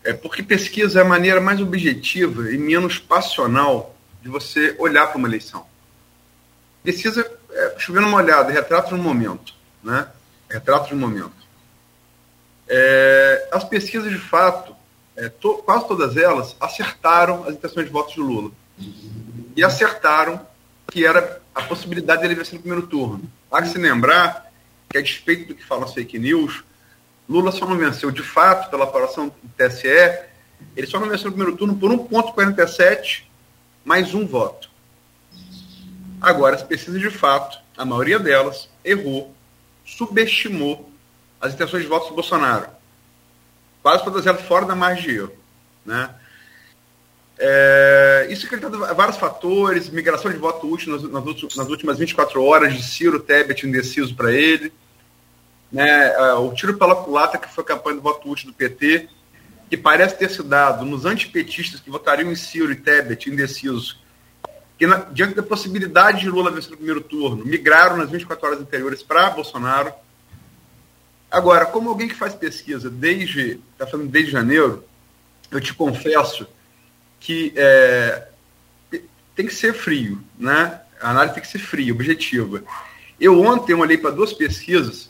É porque pesquisa é a maneira mais objetiva e menos passional de você olhar para uma eleição. Pesquisa é chovendo uma olhada, retrato no momento. Né? Retrato no momento. É, as pesquisas, de fato, é, to, quase todas elas, acertaram as intenções de votos de Lula. E acertaram que era a possibilidade dele vencer no primeiro turno. Há que se lembrar que, a despeito do que falam as fake news, Lula só não venceu de fato pela apuração do TSE, ele só não venceu no primeiro turno por 1,47 mais um voto. Agora, as pesquisas de fato, a maioria delas, errou, subestimou as intenções de votos do Bolsonaro. Quase todas elas fora da margem de erro. Né? É, isso acreditado a vários fatores, migração de voto útil nas, nas, últimas 24 horas, de Ciro Tebet indeciso para ele, né, é, o tiro pela culata, que foi a campanha do voto útil do PT, que parece ter se dado nos antipetistas que votariam em Ciro e Tebet indecisos, que na, diante da possibilidade de Lula vencer no primeiro turno, migraram nas 24 horas anteriores para Bolsonaro. Agora, como alguém que faz pesquisa desde, está falando desde janeiro, eu te confesso que é, tem que ser frio, né? A análise tem que ser fria, objetiva. Eu ontem olhei para duas pesquisas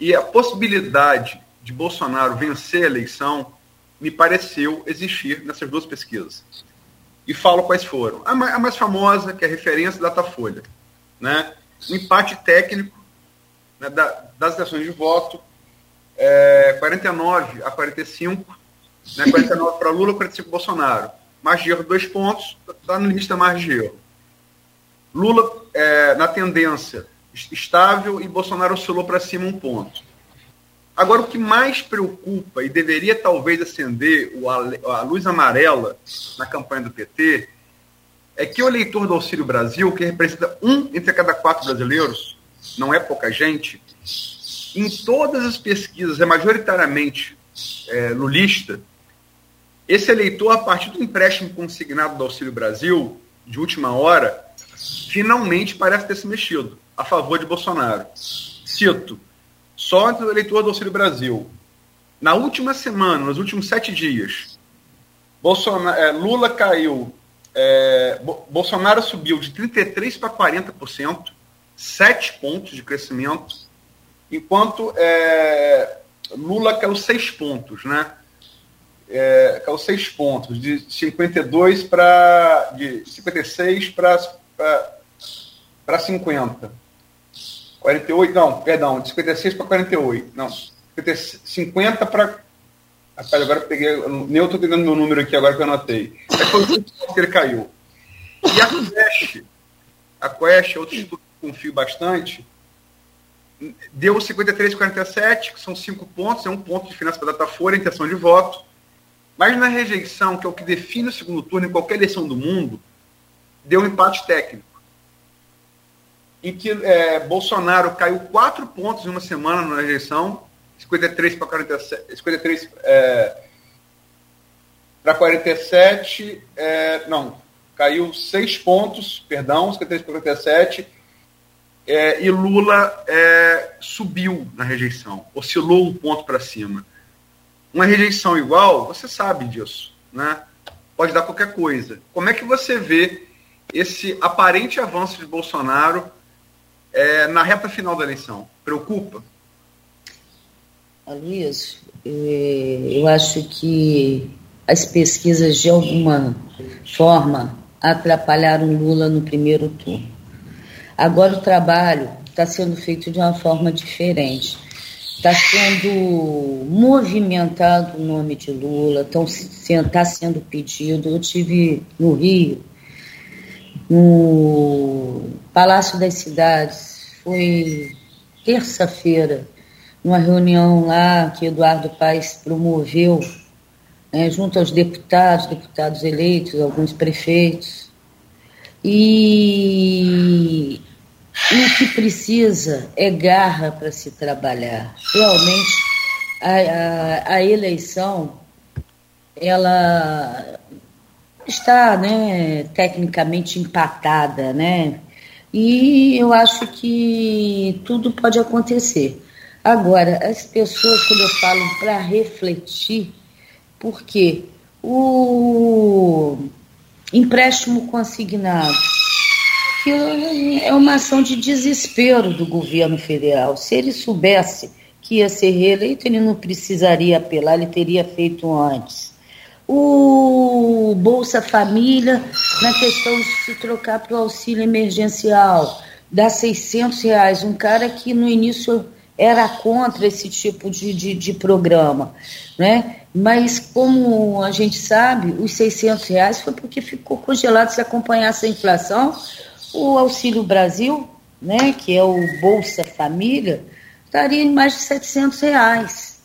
e a possibilidade de Bolsonaro vencer a eleição me pareceu existir nessas duas pesquisas. E falo quais foram. A mais, famosa, que é a referência Datafolha. Né? Um empate técnico né, da, das ações de voto, é, 49 a 45 né? 49 para Lula, 45 para Bolsonaro. Margem de erro, dois pontos, está no limite da margem de erro. Lula é, na tendência estável e Bolsonaro oscilou para cima um ponto. Agora, o que mais preocupa e deveria talvez acender a luz amarela na campanha do PT é que o eleitor do Auxílio Brasil, que representa um entre cada quatro brasileiros, não é pouca gente, em todas as pesquisas é majoritariamente é, lulista, esse eleitor, a partir do empréstimo consignado do Auxílio Brasil, de última hora, finalmente parece ter se mexido a favor de Bolsonaro. Cito, só entre o eleitor do Auxílio Brasil. Na última semana, nos últimos sete dias, Bolsonaro, é, Lula caiu, é, Bolsonaro subiu de 33% para 40%, sete pontos de crescimento, enquanto é, Lula caiu seis pontos, né? é, caiu seis pontos, de 52 para. de 56 para 50. 48, não, perdão, de 56 para 48. Não, 50 para. Rapaz, agora eu peguei. Nem eu estou pegando meu número aqui agora que eu anotei. É ele caiu. E a Quest, a Quest, outro estudo que confio bastante, deu 53,47, que são cinco pontos, é um ponto de diferença para a Datafolha, intenção de voto. Mas na rejeição, que é o que define o segundo turno em qualquer eleição do mundo, deu um empate técnico. Em que é, Bolsonaro caiu quatro pontos em uma semana na rejeição, 53 para 47, 53 é, para 47, é, não, caiu seis pontos, perdão, 53 para 47, é, e Lula é, subiu na rejeição, oscilou um ponto para cima. Uma rejeição igual, você sabe disso, né? Pode dar qualquer coisa. Como é que você vê esse aparente avanço de Bolsonaro é, na reta final da eleição? Preocupa? Luiz, é, eu acho que as pesquisas de alguma forma atrapalharam Lula no primeiro turno. Agora o trabalho está sendo feito de uma forma diferente. está sendo movimentado o nome de Lula, está sendo pedido. Eu tive no Rio, no Palácio das Cidades, foi terça-feira, numa reunião lá que Eduardo Paes promoveu, né, junto aos deputados, deputados eleitos, alguns prefeitos. E o que precisa é garra para se trabalhar. Realmente, a, a, a, eleição, ela está né, tecnicamente empatada, né? E eu acho que tudo pode acontecer. Agora, as pessoas, quando eu falo para refletir, porque o empréstimo consignado que é uma ação de desespero do governo federal. Se ele soubesse que ia ser reeleito, ele não precisaria apelar, ele teria feito antes. O Bolsa Família, na questão de se trocar para o auxílio emergencial, dá 600 reais. Um cara que no início era contra esse tipo de, de, de programa, né? Mas como a gente sabe, os 600 reais foi porque ficou congelado se acompanhasse a inflação o Auxílio Brasil, né, que é o Bolsa Família, estaria em mais de 700 reais.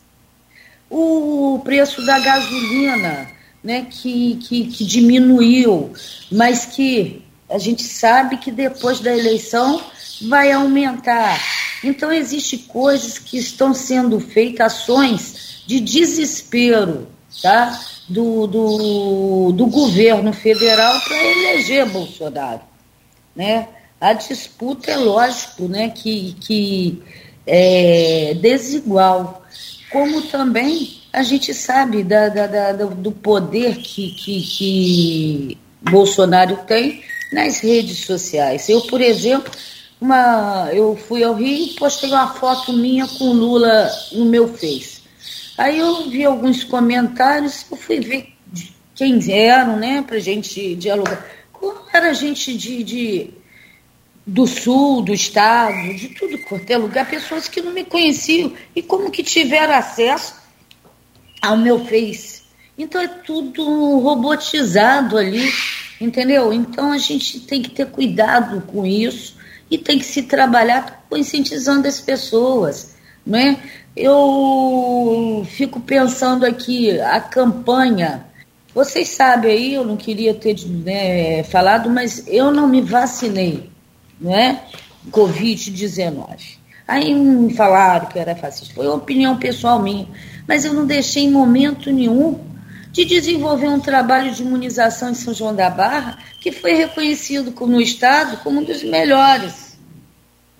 O preço da gasolina, né, que, que, que diminuiu, mas que a gente sabe que depois da eleição vai aumentar. Então, existem coisas que estão sendo feitas, ações de desespero tá? do, do, do governo federal para eleger Bolsonaro né? A disputa é lógico, né, que, que é desigual, como também a gente sabe da, da, da do poder que, que, que Bolsonaro tem nas redes sociais. Eu, por exemplo, uma, eu fui ao Rio e postei uma foto minha com Lula no meu Face. Aí eu vi alguns comentários, eu fui ver quem eram, né, para gente dialogar. Como era gente de, de, do sul, do estado, de tudo quanto é lugar, pessoas que não me conheciam e como que tiveram acesso ao meu Face. Então é tudo robotizado ali, entendeu? Então a gente tem que ter cuidado com isso e tem que se trabalhar conscientizando as pessoas, não é? Eu fico pensando aqui, a campanha vocês sabem aí, eu não queria ter né, falado, mas eu não me vacinei, né? Covid-19. Aí me falaram que era fascista. Foi uma opinião pessoal minha. Mas eu não deixei em momento nenhum de desenvolver um trabalho de imunização em São João da Barra, que foi reconhecido no Estado como um dos melhores.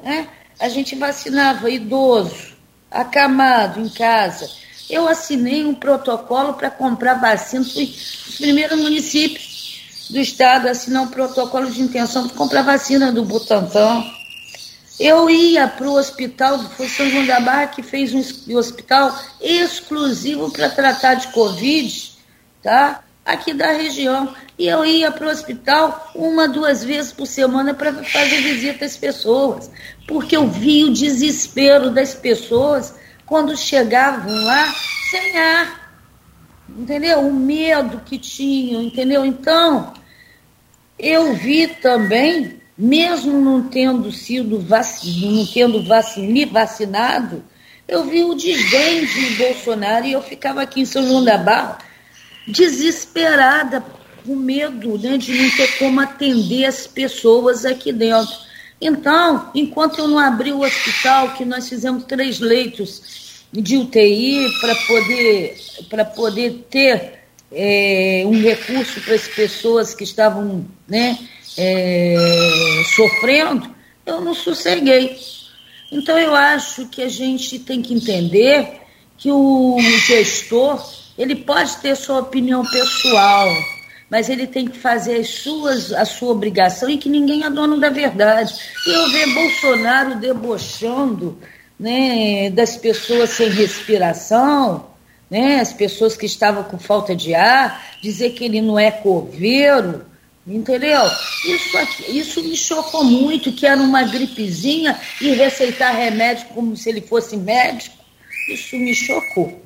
Né? A gente vacinava idoso, acamado em casa eu assinei um protocolo para comprar vacina, fui os primeiros municípios do estado a assinar um protocolo de intenção para comprar vacina do Butantan. Eu ia para o hospital, foi São João da Barra que fez um hospital exclusivo para tratar de Covid, tá? Aqui da região. E eu ia para o hospital uma, duas vezes por semana para fazer visita às pessoas, porque eu vi o desespero das pessoas quando chegavam lá sem ar, entendeu? O medo que tinham, entendeu? Então, eu vi também, mesmo não tendo sido vacinado, não tendo me vacinado, eu vi o desdém de Bolsonaro e eu ficava aqui em São João da Barra desesperada, com medo né, de não ter como atender as pessoas aqui dentro. Então, enquanto eu não abri o hospital, que nós fizemos três leitos de UTI para poder, poder ter é, um recurso para as pessoas que estavam né, é, sofrendo, eu não sosseguei. Então, eu acho que a gente tem que entender que o gestor ele pode ter sua opinião pessoal, mas ele tem que fazer as suas, a sua obrigação e que ninguém é dono da verdade. E eu ver Bolsonaro debochando né, das pessoas sem respiração, né, as pessoas que estavam com falta de ar, dizer que ele não é coveiro, entendeu? Isso, isso me chocou muito, que era uma gripezinha e receitar remédio como se ele fosse médico. Isso me chocou.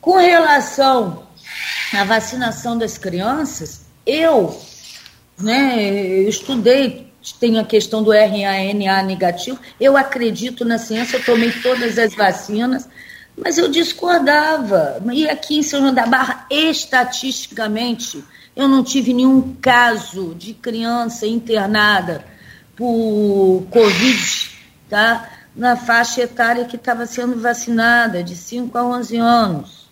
Com relação à vacinação das crianças, eu, né, eu estudei, tem a questão do RNA negativo, eu acredito na ciência, eu tomei todas as vacinas, mas eu discordava. E aqui em São João da Barra, estatisticamente, eu não tive nenhum caso de criança internada por Covid, tá? Na faixa etária que estava sendo vacinada, de 5 a 11 anos,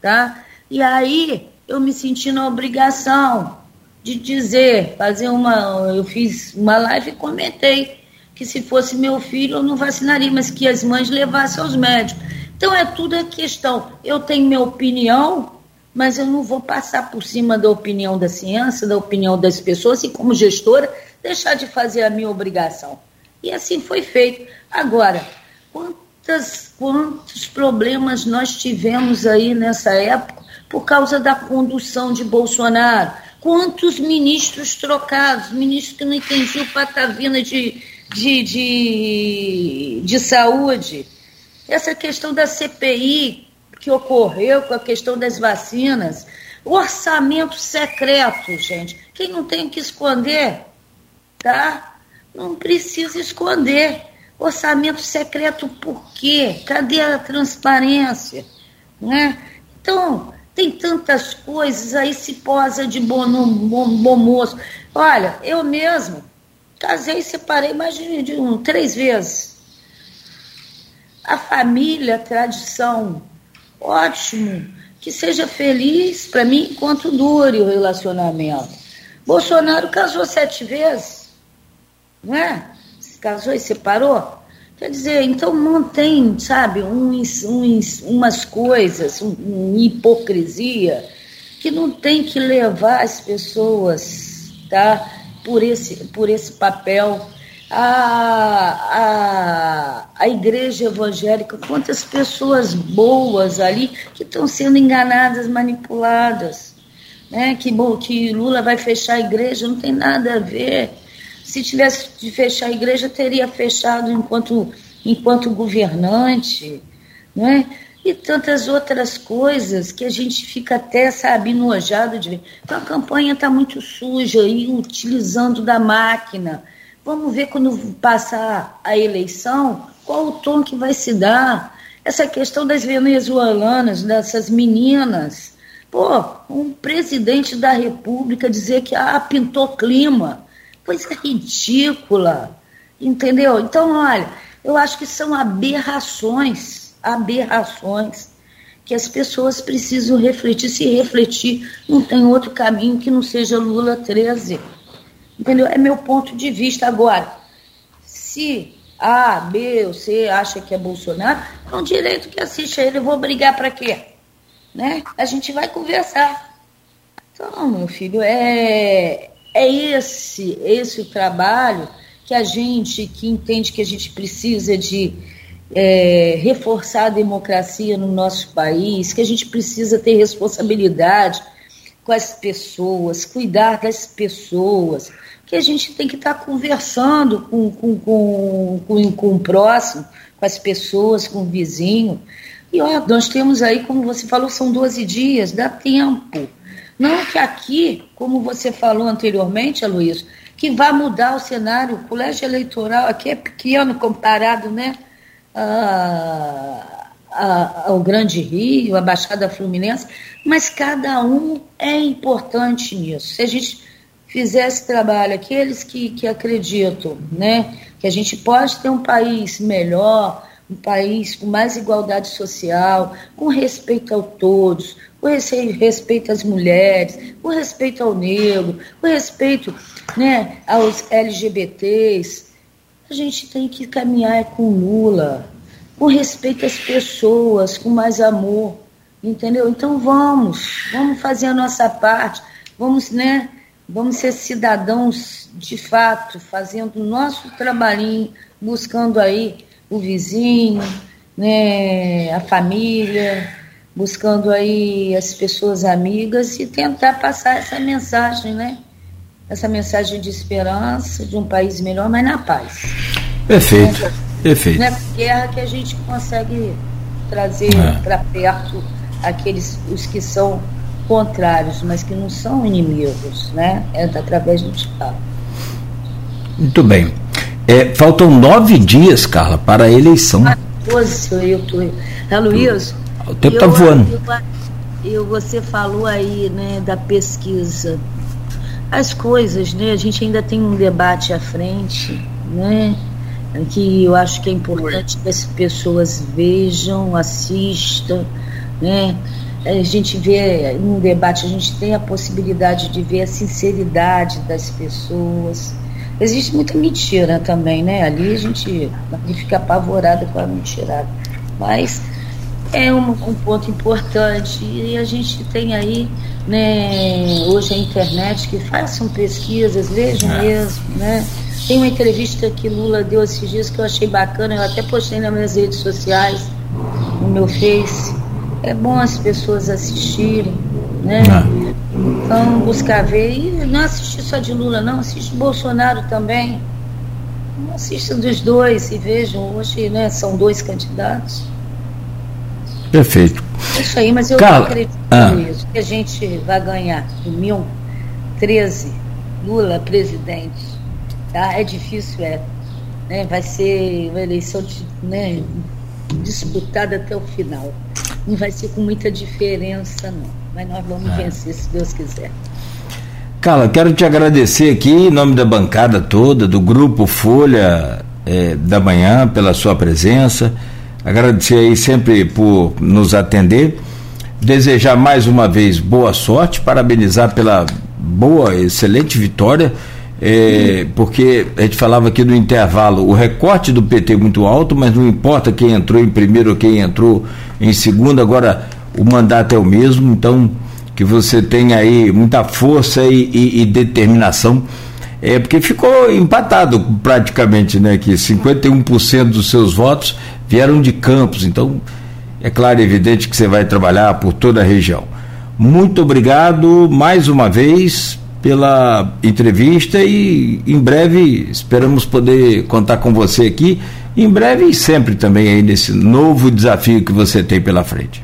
tá? E aí eu me senti na obrigação de dizer, fazer uma. Eu fiz uma live e comentei que se fosse meu filho eu não vacinaria, mas que as mães levassem aos médicos. Então é tudo a questão. Eu tenho minha opinião, mas eu não vou passar por cima da opinião da ciência, da opinião das pessoas, e como gestora, deixar de fazer a minha obrigação. E assim foi feito. Agora, quantas, quantos problemas nós tivemos aí nessa época por causa da condução de Bolsonaro? Quantos ministros trocados, ministros que não entendiam patavina de, de, de, de saúde? Essa questão da CPI, que ocorreu com a questão das vacinas. Orçamento secreto, gente. Quem não tem que esconder, tá? Não precisa esconder. Orçamento secreto por quê? Cadê a transparência? Né? Então, tem tantas coisas, aí se posa de bom, bom, bom moço. Olha, eu mesmo casei e separei mais de, de um, três vezes. A família, a tradição, Ótimo. Que seja feliz para mim enquanto dure o relacionamento. Bolsonaro casou sete vezes, não é? Se casou e separou. Quer dizer, então mantém, sabe, uns, uns, umas coisas, um, uma hipocrisia, que não tem que levar as pessoas tá, por, esse, por esse papel a, a, a igreja evangélica, quantas pessoas boas ali que estão sendo enganadas, manipuladas. Né? Que, bom, que Lula vai fechar a igreja, não tem nada a ver. Se tivesse de fechar a igreja, teria fechado enquanto, enquanto governante. Né? E tantas outras coisas que a gente fica até, sabe, enojado de ver. Então a campanha está muito suja e utilizando da máquina Vamos ver quando passar a eleição qual o tom que vai se dar. Essa questão das venezuelanas, dessas meninas. Pô, um presidente da República dizer que ah, pintou clima. Coisa ridícula. Entendeu? Então, olha, eu acho que são aberrações, aberrações, que as pessoas precisam refletir. Se refletir, não tem outro caminho que não seja Lula 13. Entendeu? É meu ponto de vista. Agora, se A, B ou C acha que é Bolsonaro, é um direito que assiste a ele. Eu vou brigar para quê? Né? A gente vai conversar. Então, meu filho, é, é esse, esse o trabalho que a gente, que entende que a gente precisa de é, reforçar a democracia no nosso país, que a gente precisa ter responsabilidade com as pessoas, cuidar das pessoas, que a gente tem que estar conversando com, com, com, com, com o próximo, com as pessoas, com o vizinho. E ó, nós temos aí, como você falou, são 12 dias, dá tempo. Não que aqui, como você falou anteriormente, Aloysio, que vai mudar o cenário. O colégio eleitoral aqui é pequeno comparado né, a, ao Grande Rio, a Baixada Fluminense, mas cada um é importante nisso. Se a gente fizer esse trabalho, aqueles que, que acreditam né, que a gente pode ter um país melhor, um país com mais igualdade social, com respeito a todos, com respeito às mulheres, com respeito ao negro, com respeito né, aos LGBTs, a gente tem que caminhar com Lula, com respeito às pessoas, com mais amor, entendeu? Então vamos, vamos fazer a nossa parte, vamos, né, Vamos ser cidadãos de fato, fazendo o nosso trabalhinho, buscando aí o vizinho, né, a família, buscando aí as pessoas amigas e tentar passar essa mensagem, né? Essa mensagem de esperança, de um país melhor, mas na paz. Perfeito. Perfeito. Não é guerra que a gente consegue trazer é. para perto aqueles os que são contrários, mas que não são inimigos, né? É através do diálogo. Muito bem. É, faltam nove dias, Carla, para a eleição. Ah, eu tô. É, Luiz, o tempo está voando. Eu, eu, você falou aí, né, da pesquisa. As coisas, né? A gente ainda tem um debate à frente, né? Que eu acho que é importante que as pessoas vejam, assistam, né? A gente vê num debate, a gente tem a possibilidade de ver a sinceridade das pessoas. Existe muita mentira também, né? Ali a gente fica apavorada com a mentirada. Mas é um, um, ponto importante e a gente tem aí, né, hoje a internet que façam pesquisas, vejam é. mesmo, né? Tem uma entrevista que Lula deu esses dias que eu achei bacana, eu até postei nas minhas redes sociais, no meu Face é bom as pessoas assistirem, né? Ah. Então, buscar ver. E não assistir só de Lula, não, assiste Bolsonaro também. Assista dos dois e vejam, hoje né, são dois candidatos. Perfeito. É isso aí, mas eu Carla, acredito ah. nisso, que a gente vai ganhar 2013, Lula presidente. Tá? É difícil, é. Né? Vai ser uma eleição de, né, disputada até o final não vai ser com muita diferença, não. Mas nós vamos é. vencer, se Deus quiser. Carla, quero te agradecer aqui, em nome da bancada toda, do Grupo Folha é, da Manhã, pela sua presença. Agradecer aí sempre por nos atender. Desejar mais uma vez boa sorte, parabenizar pela boa, excelente vitória. É, porque a gente falava aqui no intervalo, o recorte do PT é muito alto, mas não importa quem entrou em primeiro ou quem entrou em segundo, agora o mandato é o mesmo, então que você tenha aí muita força e, e, e determinação. É porque ficou empatado praticamente, né? Que 51% dos seus votos vieram de Campos, então é claro e evidente que você vai trabalhar por toda a região. Muito obrigado mais uma vez pela entrevista e em breve esperamos poder contar com você aqui em breve e sempre também aí nesse novo desafio que você tem pela frente.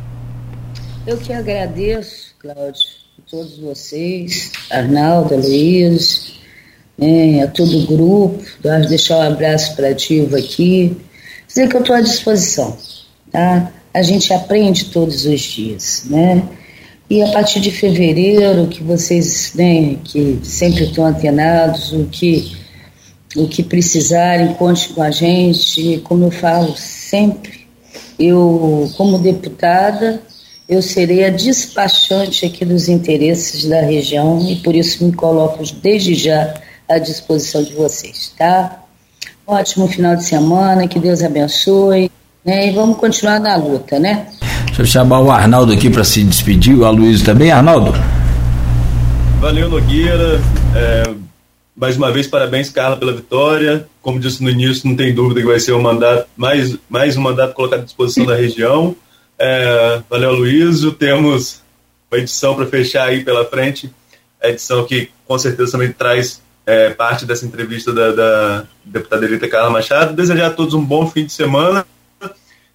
Eu que agradeço, Cláudio, a todos vocês, Arnaldo, Luiz, né, a todo o grupo, deixar um abraço para a Diva aqui, dizer que eu estou à disposição, tá? A gente aprende todos os dias, né? E a partir de fevereiro, que vocês, né, que sempre estão antenados, o que o que precisarem, conte com a gente. Como eu falo sempre, eu, como deputada, eu serei a despachante aqui dos interesses da região e por isso me coloco desde já à disposição de vocês, tá? Ótimo final de semana, que Deus abençoe, né? E vamos continuar na luta, né? Deixa eu chamar o Arnaldo aqui para se despedir, o Aloysio também. Arnaldo. Valeu, Nogueira. É mais uma vez, parabéns, Carla, pela vitória. Como disse no início, não tem dúvida que vai ser um mandato, mais, mais um mandato colocado à disposição da região. É, valeu, Luísio. Temos uma edição para fechar aí pela frente. A edição que com certeza também traz é, parte dessa entrevista da, da deputada eleita Carla Machado. Desejar a todos um bom fim de semana.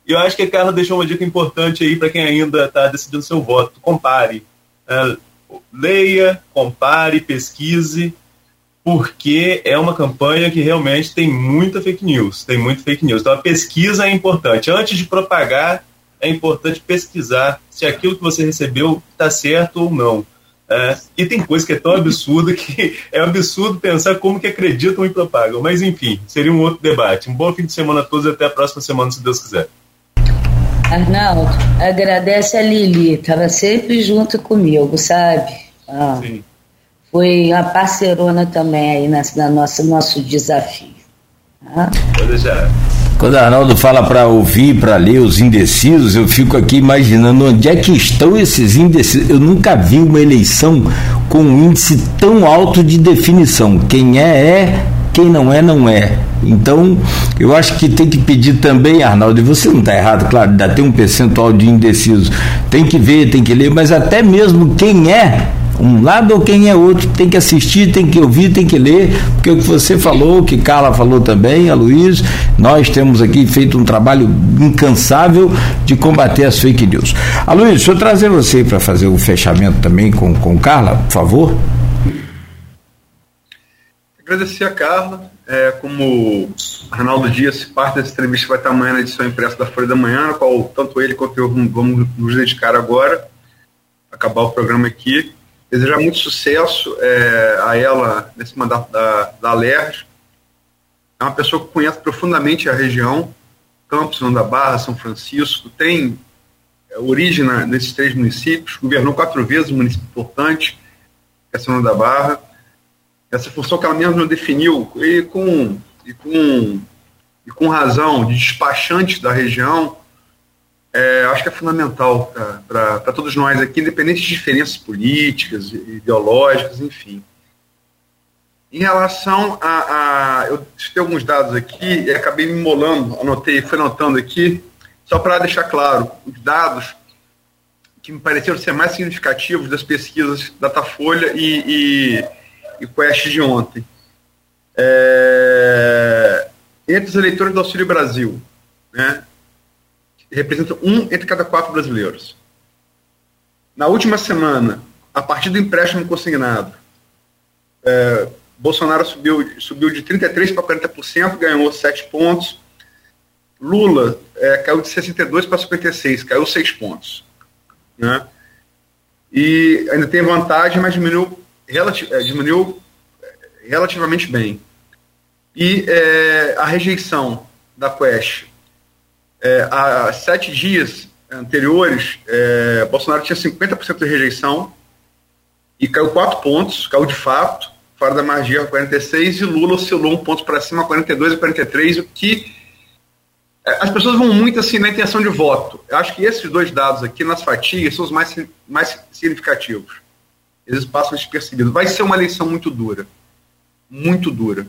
E eu acho que a Carla deixou uma dica importante aí para quem ainda está decidindo seu voto. Compare. É, leia, compare, pesquise porque é uma campanha que realmente tem muita fake news, tem muito fake news. Então a pesquisa é importante. Antes de propagar, é importante pesquisar se aquilo que você recebeu está certo ou não. É, e tem coisa que é tão absurda que é absurdo pensar como que acreditam e propagam. Mas enfim, seria um outro debate. Um bom fim de semana a todos e até a próxima semana, se Deus quiser. Arnaldo, agradece a Lili, estava sempre junto comigo, sabe? Ah. Sim foi a parceirona também aí na, na nossa, nosso desafio. Tá? Quando Arnaldo fala para ouvir, para ler os indecisos, eu fico aqui imaginando onde é que estão esses indecisos. Eu nunca vi uma eleição com um índice tão alto de definição. Quem é, é, quem não é, não é. Então, eu acho que tem que pedir também, Arnaldo, e você não está errado, claro, ainda tem um percentual de indecisos. Tem que ver, tem que ler, mas até mesmo quem é um lado ou quem é outro, tem que assistir, tem que ouvir, tem que ler, porque o que você falou, o que Carla falou também, a Luiz, nós temos aqui feito um trabalho incansável de combater as fake news. A Luiz, deixa eu trazer você para fazer o fechamento também com, com Carla, por favor. Agradecer a Carla, é, como Arnaldo disse, parte dessa entrevista vai estar amanhã na edição impressa da Folha da Manhã, na qual tanto ele quanto eu vamos nos dedicar agora, acabar o programa aqui. Desejar muito sucesso é, a ela nesse mandato da, da Alerj. É uma pessoa que conhece profundamente a região, Campos, da Barra, São Francisco, tem é, origem nesses três municípios, governou quatro vezes um município importante, que é São da Barra, essa função que ela mesma definiu, e com, e com, e com razão, de despachante da região, é, acho que é fundamental para todos nós aqui, independente de diferenças políticas, ideológicas, enfim. Em relação a, a eu citei alguns dados aqui e acabei me molando, anotei, fui anotando aqui, só para deixar claro, os dados que me pareceram ser mais significativos das pesquisas Datafolha e, e e Quest de ontem. É, entre os eleitores do Auxílio Brasil, né, representam um entre cada quatro brasileiros. Na última semana, a partir do empréstimo consignado, é, Bolsonaro subiu, subiu de 33% para 40%, ganhou 7 pontos. Lula é, caiu de 62 para 56, caiu 6 pontos. Né? E ainda tem vantagem, mas diminuiu é, diminuiu é, relativamente bem. E é, a rejeição da Quest, é, há sete dias anteriores, é, Bolsonaro tinha 50% de rejeição e caiu quatro pontos, caiu de fato, fora da margem 46, e Lula oscilou um ponto para cima, 42 e 43, o que as pessoas vão muito assim na intenção de voto. Eu acho que esses dois dados aqui, nas fatias, são os mais, mais significativos eles passam despercebidos. Vai ser uma eleição muito dura. Muito dura.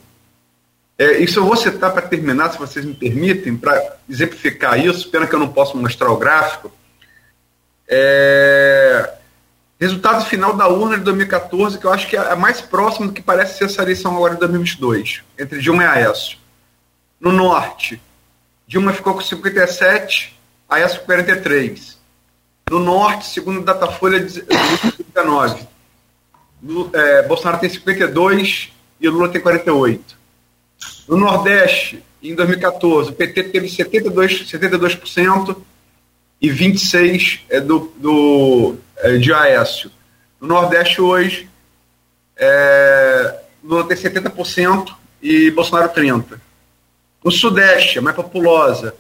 É, isso eu vou citar para terminar, se vocês me permitem, para exemplificar isso, pena que eu não posso mostrar o gráfico. É, resultado final da urna de 2014, que eu acho que é mais próximo do que parece ser essa eleição agora de 2022, entre Dilma e Aécio. No norte, Dilma ficou com 57, Aécio com 43. No norte, segundo Datafolha, 19 é, Bolsonaro tem 52 e Lula tem 48. No Nordeste, em 2014, o PT teve 72%, 72% e 26% é do, do, é, de Aécio. No Nordeste, hoje, é, Lula tem 70% e Bolsonaro 30%. No Sudeste, a mais populosa,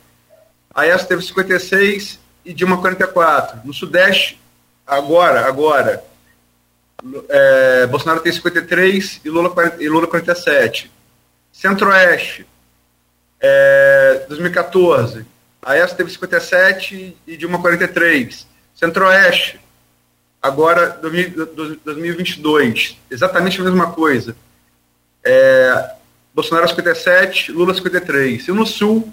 Aécio teve 56% e Dilma 44%. No Sudeste, agora, agora, é, Bolsonaro tem 53 e Lula, 40, e Lula 47. Centro-Oeste, é, 2014, Aécio teve 57 e Dilma 43. Centro-Oeste, agora 2022, exatamente a mesma coisa. É, Bolsonaro 57, Lula 53. E no Sul,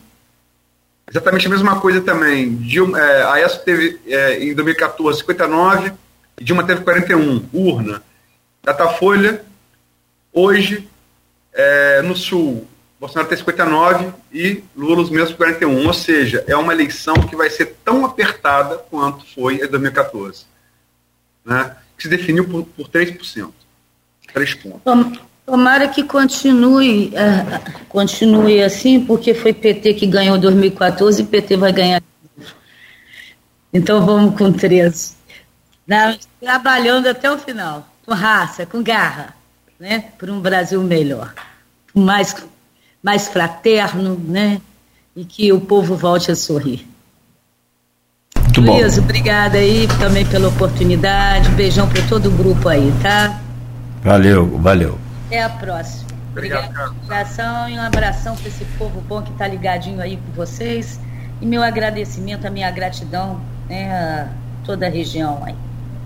exatamente a mesma coisa também. Dilma, é, Aécio teve é, em 2014 59 e Dilma teve 41, urna. Datafolha, hoje, é, no Sul, Bolsonaro tem 59 e Lula os mesmos 41. Ou seja, é uma eleição que vai ser tão apertada quanto foi em 2014. Né? Que se definiu por, por 3%. 3 pontos. Tomara que continue, uh, continue assim, porque foi PT que ganhou 2014 e PT vai ganhar. Então vamos com 13. Não, trabalhando até o final, com raça, com garra, né? Por um Brasil melhor, mais, mais fraterno, né? E que o povo volte a sorrir. Muito Luiz, bom. obrigada aí também pela oportunidade. Beijão para todo o grupo aí, tá? Valeu, valeu. Até a próxima. Obrigado. Obrigado. e um abração para esse povo bom que está ligadinho aí com vocês. E meu agradecimento, a minha gratidão né, a toda a região aí.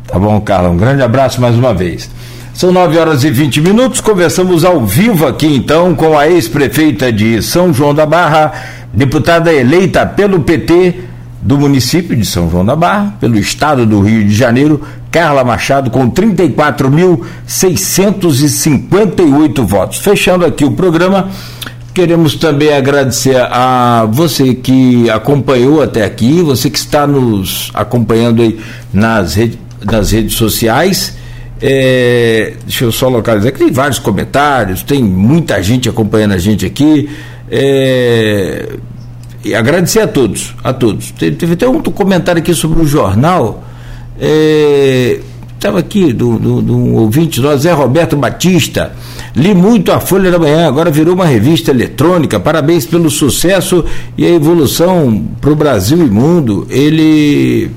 Tá bom, Carla? Um grande abraço mais uma vez. São 9 horas e 20 minutos. Conversamos ao vivo aqui então com a ex-prefeita de São João da Barra, deputada eleita pelo PT do município de São João da Barra, pelo estado do Rio de Janeiro, Carla Machado com 34.658 votos. Fechando aqui o programa, queremos também agradecer a você que acompanhou até aqui, você que está nos acompanhando aí nas, rede, nas redes sociais. É, deixa eu só localizar que tem vários comentários, tem muita gente acompanhando a gente aqui. É, e agradecer a todos, a todos. Teve, teve até um comentário aqui sobre o jornal. Estava é, aqui do, do, do um ouvinte nós, Zé Roberto Batista. Li muito a Folha da Manhã, agora virou uma revista eletrônica. Parabéns pelo sucesso e a evolução para o Brasil e mundo. Ele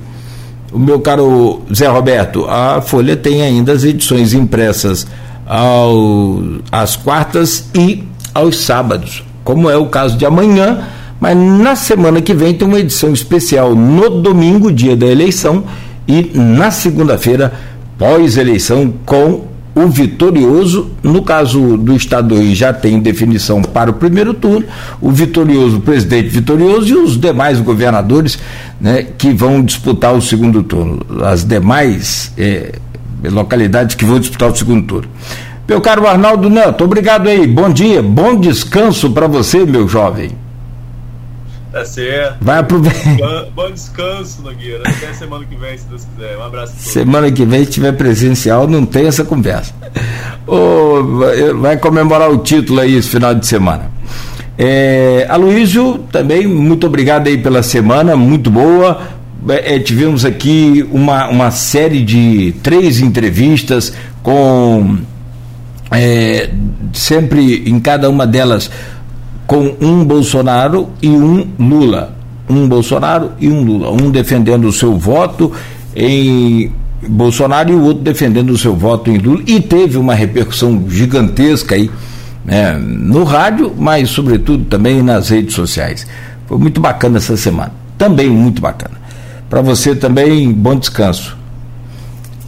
o meu caro Zé Roberto, a Folha tem ainda as edições impressas ao, às quartas e aos sábados, como é o caso de amanhã, mas na semana que vem tem uma edição especial no domingo, dia da eleição, e na segunda-feira, pós-eleição, com o vitorioso, no caso do Estado do Rio, já tem definição para o primeiro turno, o vitorioso, o presidente vitorioso e os demais governadores né, que vão disputar o segundo turno, as demais eh, localidades que vão disputar o segundo turno. Meu caro Arnaldo Neto, obrigado aí, bom dia, bom descanso para você, meu jovem. Tá certo. Vai aproveitar. Bom descanso, Nogueira. Até semana que vem, se Deus quiser. Um abraço. Semana que vem, se tiver presencial, não tem essa conversa. Oh, vai comemorar o título aí esse final de semana. É, Aloysio, também, muito obrigado aí pela semana, muito boa. É, tivemos aqui uma, uma série de três entrevistas com é, sempre em cada uma delas com um Bolsonaro e um Lula. Um Bolsonaro e um Lula. Um defendendo o seu voto em Bolsonaro e o outro defendendo o seu voto em Lula. E teve uma repercussão gigantesca aí né, no rádio, mas sobretudo também nas redes sociais. Foi muito bacana essa semana. Também muito bacana. Para você também, bom descanso.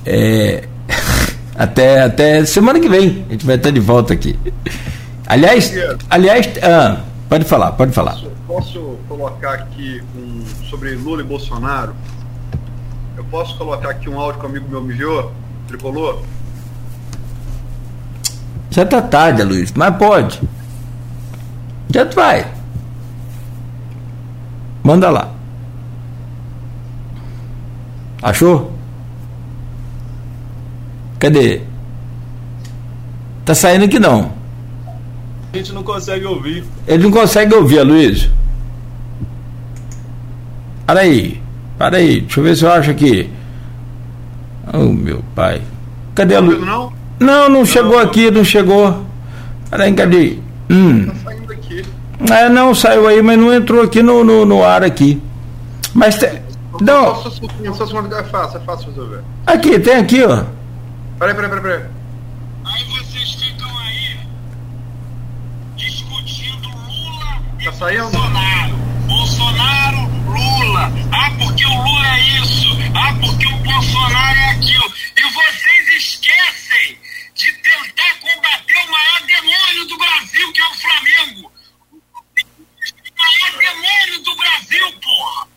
É, até, até semana que vem. A gente vai estar de volta aqui. Aliás, aliás ah, pode falar, pode falar. Posso colocar aqui um, sobre Lula e Bolsonaro? Eu posso colocar aqui um áudio que um amigo meu me enviou, tricolor? Já tá tarde, Luiz, mas pode. Já vai. Manda lá. Achou? Cadê? Tá saindo aqui não. A gente não consegue ouvir. Ele não consegue ouvir, Aloysio. Para aí. Para aí. Deixa eu ver se eu acho aqui. Oh, meu pai. Cadê a Luiz? Não? Não, não chegou aqui, não chegou. Para aí, cadê? Hum. Tá saindo aqui. É, não, saiu aí, mas não entrou aqui no, no, no ar aqui. Mas tem. Não. É fácil, é fácil resolver. Aqui, tem aqui, ó. Peraí, peraí, peraí, peraí. Tá saindo? Bolsonaro. Bolsonaro, Lula. Ah, porque o Lula é isso. Ah, porque o Bolsonaro é aquilo. E vocês esquecem de tentar combater o maior demônio do Brasil, que é o Flamengo. O maior demônio do Brasil, porra.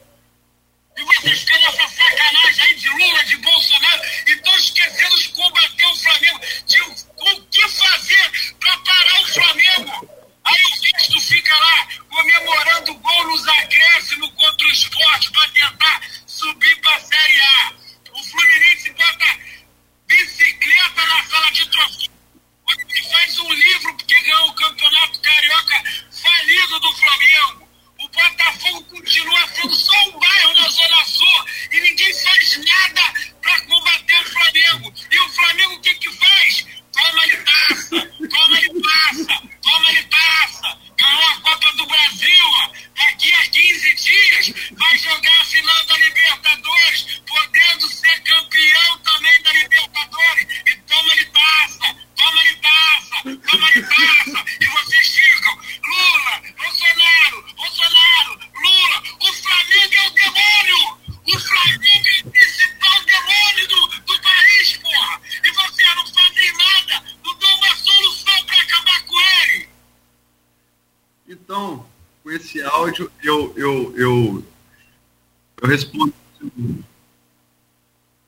E vocês têm essa sacanagem aí de Lula, de Bolsonaro, e estão esquecendo de combater o Flamengo, de o que fazer para parar o Flamengo. Aí o Cristo fica lá comemorando gol nos acréscimos contra o esporte para tentar subir para a Série A. O Fluminense bota bicicleta na sala de troféu. Ele faz um livro porque ganhou o campeonato carioca falido do Flamengo. O Botafogo continua sendo só um bairro na Zona Sul e ninguém faz nada para combater o Flamengo. E o Flamengo o que, que faz? Toma-lhe taça, toma-lhe taça, toma-lhe taça. Ganhou a Copa do Brasil. Daqui a 15 dias vai jogar a final da Libertadores, podendo ser campeão também da Libertadores. E toma-lhe taça, toma-lhe taça, toma-lhe taça. E vocês ficam, Lula, Bolsonaro, Bolsonaro, Lula. O Flamengo é o demônio. O Flamengo é o demônio do, do país, porra. E vocês não fazem nada, não dão uma solução para acabar com ele. Então, com esse áudio, eu, eu, eu, eu respondo.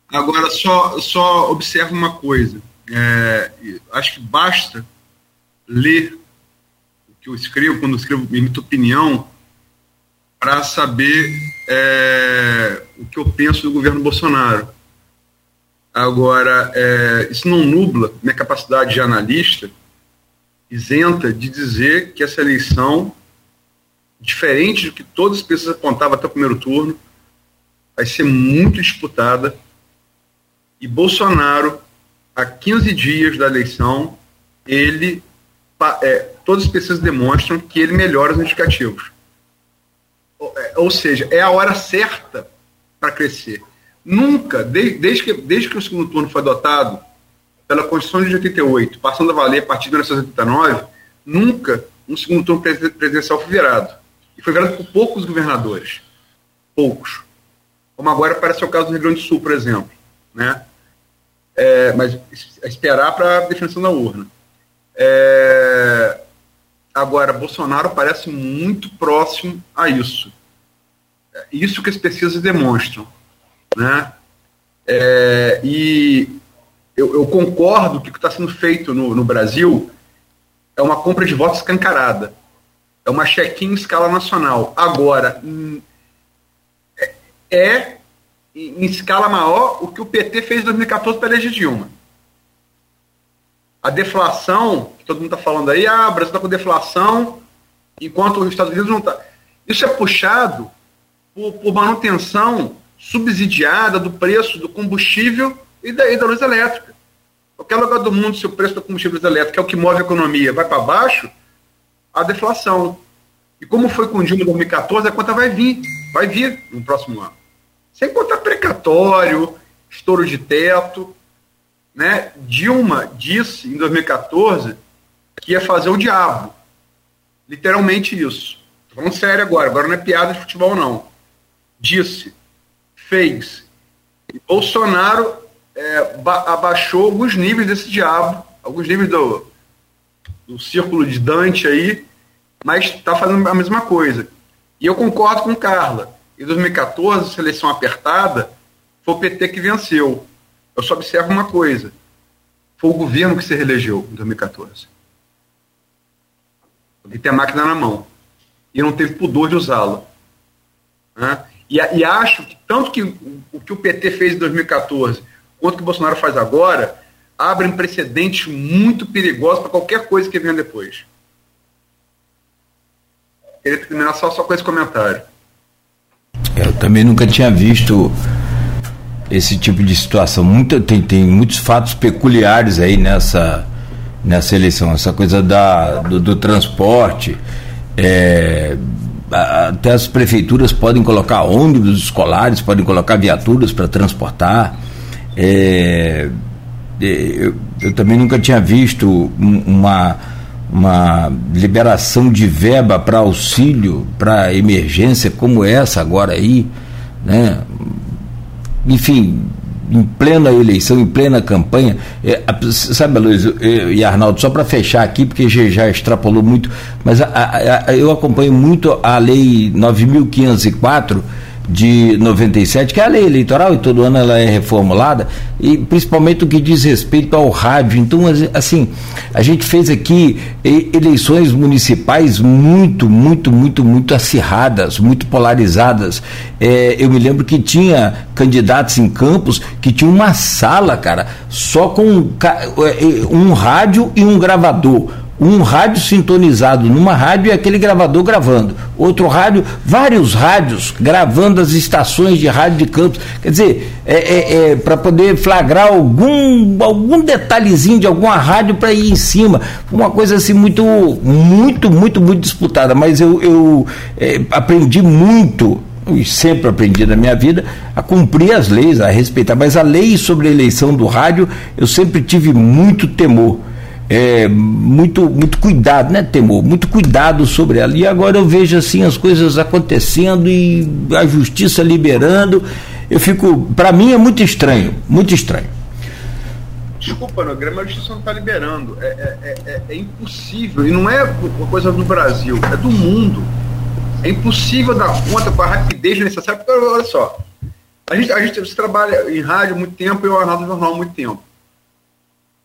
Agora, só, só observa uma coisa. É, acho que basta ler o que eu escrevo, quando eu escrevo emito opinião, para saber é, o que eu penso do governo Bolsonaro. Agora, é, isso não nubla minha capacidade de analista, isenta de dizer que essa eleição, diferente do que todas as pessoas apontavam até o primeiro turno, vai ser muito disputada. E Bolsonaro, a 15 dias da eleição, ele, é, todas as pessoas demonstram que ele melhora os indicativos. É, ou seja, é a hora certa para crescer. Nunca, desde, desde, que, desde que o segundo turno foi adotado pela Constituição de 88, passando a valer a partir de 1989, nunca um segundo turno presidencial foi virado. E foi virado por poucos governadores. Poucos. Como agora parece o caso do Rio Grande do Sul, por exemplo. Né? É, mas esperar para a definição da urna. É, agora, Bolsonaro parece muito próximo a isso. É isso que as pesquisas demonstram. Né? É, e eu, eu, concordo que o que está sendo feito no, no Brasil é uma compra de votos escancarada. É uma check-in em escala nacional. Agora, hum, é, é em escala maior o que o PT fez em 2014 para eleger Dilma. A deflação, que todo mundo está falando aí, ah, o Brasil está com deflação, enquanto os Estados Unidos não está. Isso é puxado por, por, manutenção subsidiada do preço do combustível e da, e da luz elétrica. Qualquer lugar do mundo, se o preço do combustível elétrico, é o que move a economia, vai para baixo, a deflação. E como foi com o Dilma em 2014, a conta vai vir, vai vir no próximo ano. Sem contar precatório, estouro de teto. Né? Dilma disse em 2014 que ia fazer o diabo. Literalmente isso. Estou falando sério agora, agora não é piada de futebol, não. Disse, fez. E Bolsonaro é, abaixou alguns níveis desse diabo, alguns níveis do, do círculo de Dante aí, mas está fazendo a mesma coisa. E eu concordo com Carla. Em 2014, seleção apertada, foi o PT que venceu. Eu só observo uma coisa: foi o governo que se reelegeu em 2014. Ele tem a máquina na mão. E não teve pudor de usá-la. Né? E, e, acho que tanto que o, que o PT fez em 2014 quanto o que o Bolsonaro faz agora abrem precedentes muito perigosos para qualquer coisa que venha depois. Queria terminar só, só com esse comentário. Eu também nunca tinha visto esse tipo de situação. Muito, tem, tem muitos fatos peculiares aí nessa, nessa eleição. Essa coisa da, do, do transporte. É, até as prefeituras podem colocar ônibus escolares, podem colocar viaturas para transportar. É, é, eu, eu, também nunca tinha visto uma, uma liberação de verba para auxílio, para emergência como essa agora aí, né? Enfim, em plena eleição, em plena campanha. É, sabe, Luiz e Arnaldo, só para fechar aqui, porque já, já extrapolou muito, mas a, a, a, eu acompanho muito a Lei 9.504 de 97, que é a lei eleitoral e todo ano ela é reformulada, e principalmente o que diz respeito ao rádio. Então, assim, a gente fez aqui eleições municipais muito, muito, muito, muito acirradas, muito polarizadas. É, eu me lembro que tinha candidatos em campos que tinha uma sala, cara, só com um, é, um rádio e um gravador um rádio sintonizado numa rádio e aquele gravador gravando. Outro rádio, vários rádios gravando as estações de rádio de campos. Quer dizer, é, é, é para poder flagrar algum, algum detalhezinho de alguma rádio para ir em cima. Uma coisa assim muito, muito, muito, muito disputada. Mas eu, eu é, aprendi muito e sempre aprendi na minha vida a cumprir as leis, a respeitar. Mas a lei sobre a eleição do rádio, eu sempre tive muito temor é, muito, muito cuidado, né, Temor? Muito cuidado sobre ela. E agora eu vejo assim as coisas acontecendo e a justiça liberando. Eu fico. Para mim é muito estranho, muito estranho. Desculpa, Nogueira, mas a justiça não está liberando. É, é, é, é, é impossível. E não é uma coisa do Brasil, é do mundo. É impossível dar conta com a rapidez necessária. Porque, olha só, A gente, a gente trabalha em rádio muito tempo e eu Arnaldo Jornal muito tempo.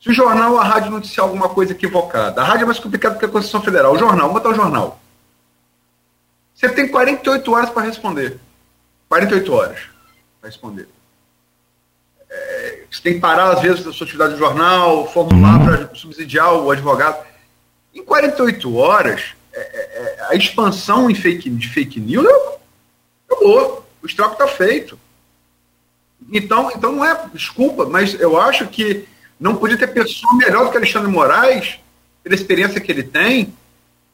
Se o jornal ou a rádio noticiar alguma coisa equivocada, a rádio é mais complicado que a Constituição Federal. O jornal, vamos botar o jornal. Você tem 48 horas para responder. 48 horas para responder. É, você tem que parar, às vezes, da sua atividade de jornal, formular uhum. para subsidiar o advogado. Em 48 horas, é, é, é, a expansão em fake, de fake news acabou. O estrago está feito. Então, então não é desculpa, mas eu acho que não podia ter pessoa melhor do que Alexandre Moraes, pela experiência que ele tem,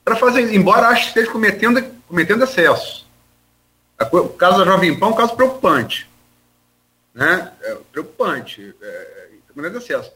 para fazer isso, embora acho que esteja cometendo, cometendo excesso. O caso da Jovem Pan é um caso preocupante. Né? É preocupante. É, cometendo excesso.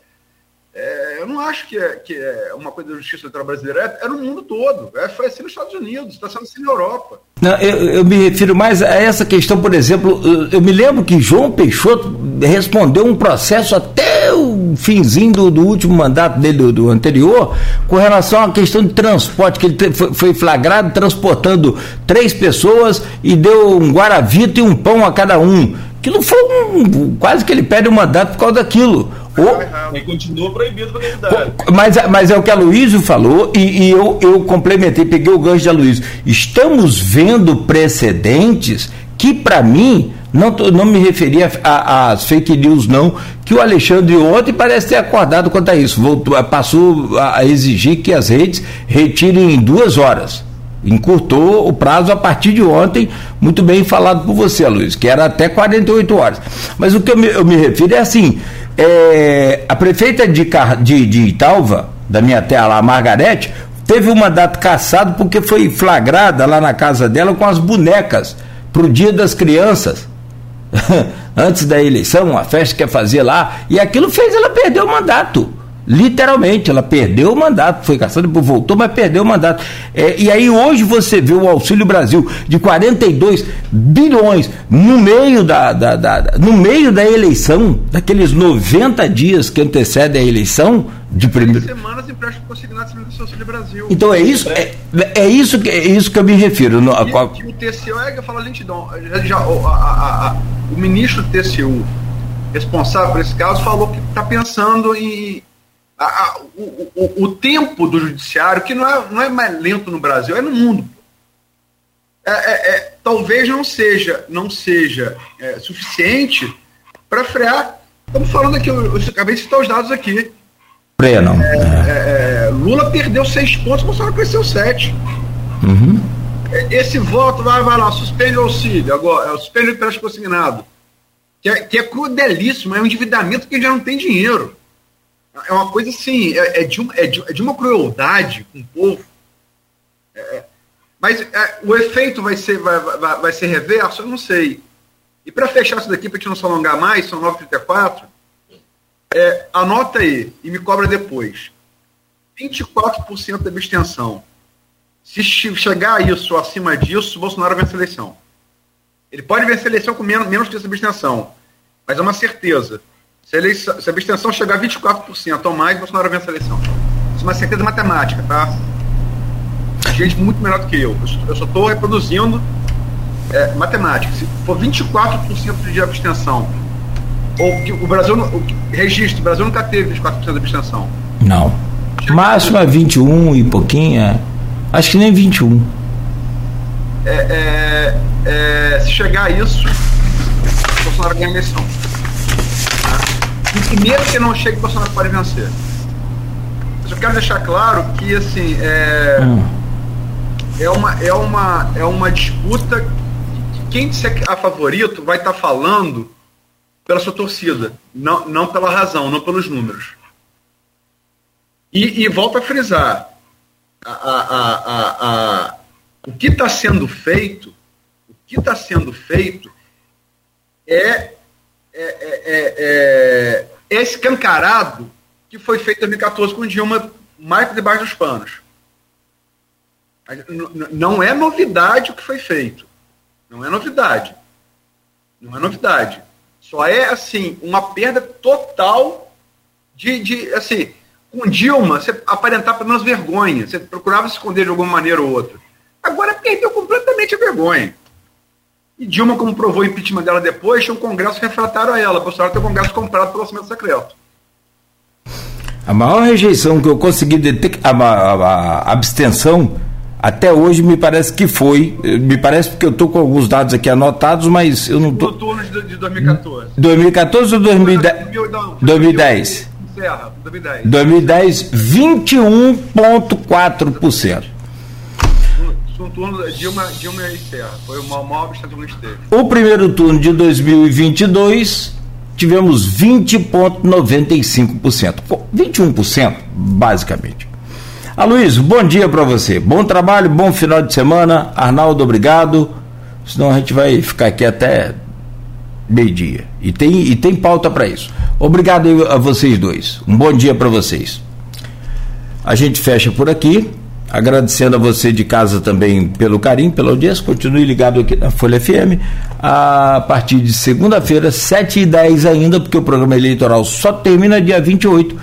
É, eu não acho que é, que é uma coisa da justiça eleitoral brasileira, é, é no mundo todo. É, foi assim nos Estados Unidos, está sendo assim na Europa. Não, eu, eu, me refiro mais a essa questão, por exemplo, eu, eu, me lembro que João Peixoto respondeu um processo até o finzinho do, do último mandato dele, do, do, anterior, com relação à questão de transporte, que ele foi, foi flagrado transportando três pessoas e deu um guaravito e um pão a cada um. Aquilo foi um, quase que ele perde o mandato por causa daquilo. O, e continua proibido para candidato. Mas, mas é o que a Luísio falou, e, e, eu, eu complementei, peguei o gancho de Luísio. Estamos vendo precedentes que, para mim, não, não me referia às fake news, não, que o Alexandre ontem parece ter acordado quanto a isso. Voltou, passou a exigir que as redes retirem em duas horas encurtou o prazo a partir de ontem, muito bem falado por você, Luiz, que era até 48 horas. Mas o que eu me, eu me refiro é assim: é, a prefeita de, de, de Italva, da minha terra lá, Margarete, teve um mandato cassado porque foi flagrada lá na casa dela com as bonecas para o dia das crianças. Antes da eleição, a festa que ia fazer lá, e aquilo fez ela perder o mandato. Literalmente, ela perdeu o mandato, foi caçada, voltou, mas perdeu o mandato. É, e aí hoje você vê o Auxílio Brasil de 42 bilhões no meio da, da, da, no meio da eleição, daqueles 90 dias que antecedem a eleição de primeiro. semanas do Auxílio Brasil. Então é isso, é, é isso que é isso que eu me refiro. No, a, qual... o TCU é que fala lentidão. Já, a, a, a, o ministro TCU responsável por esse caso falou que está pensando em a, a, o, o, o, tempo do judiciário, que não é, não é mais lento no Brasil, é no mundo. É, é, é talvez não seja, não seja é, suficiente para frear. Estamos falando aqui, eu, eu acabei de citar os dados aqui. Freia, é, Lula perdeu seis pontos, Bolsonaro cresceu sete. Uhum. Esse voto vai, vai lá, suspende o auxílio, agora, suspende o empréstimo consignado. Que é, que é crudelíssimo, é um endividamento que já não tem dinheiro. É uma coisa assim, é, é, de, uma, é, de, é de uma crueldade com o povo. É, é mas é, o efeito vai ser, vai, vai, vai ser reverso? Eu não sei. E para fechar isso daqui, para a gente não se alongar mais, são 9h34, é, anota aí e me cobra depois. 24% da abstenção. Se chegar a isso, acima disso, Bolsonaro vence a eleição. Ele pode vencer a eleição com menos, menos que essa abstenção. Mas é uma certeza. Se a, eleição, se a abstenção chegar a 24% ou mais, Bolsonaro vence a eleição. Isso é uma certeza matemática, tá? Gente muito melhor do que eu. Eu só estou reproduzindo é, matemática. Se for 24% de abstenção, ou que o Brasil, o registro, o Brasil nunca teve 24% de abstenção. Não. Máximo é 21 e pouquinho, é. Acho que nem 21. É, é, é, se chegar a isso, Bolsonaro ganha a eleição. E primeiro que não chega, o Bolsonaro pode vencer. Eu só quero deixar claro que assim é, hum. é, uma, é, uma, é uma disputa que quem disser a favorito vai estar tá falando pela sua torcida, não, não pela razão, não pelos números. E, e volto a frisar, a, a, a o que está sendo feito, o que está sendo feito é é, é, é, é escancarado que foi feito em 2014 com Dilma mais debaixo dos panos. Não é novidade o que foi feito. Não é novidade. Não é novidade. Só é, assim, uma perda total de, de assim, com Dilma, você aparentava pelo menos vergonha. Você procurava se esconder de alguma maneira ou outra. Agora perdeu completamente a vergonha. E Dilma, como provou o impeachment dela depois, tinha um congresso refratário a ela. Bolsonaro tem um congresso comprado pelo orçamento secreto. A maior rejeição que eu consegui detectar, a, a, a, abstenção, até hoje me parece que foi, me parece porque eu estou com alguns dados aqui anotados, mas eu não estou. No turno de, de 2014. 2014 ou 2010? 2010. 2010. 2010, 21,4%. No turno Dilma, Dilma e Serra. Foi o maior abstenção que a gente teve. O primeiro turno de 2022 tivemos 20,95%. 21%, basicamente. Aloysio, bom dia para você. Bom trabalho, bom final de semana. Arnaldo, obrigado. Senão a gente vai ficar aqui até meio-dia. E tem, e tem pauta para isso. Obrigado a vocês dois. Um bom dia para vocês. A gente fecha por aqui. Agradecendo a você de casa também pelo carinho, pela audiência. Continue ligado aqui na Folha FM. A partir de segunda-feira, 7h10 ainda, porque o programa eleitoral só termina dia 28.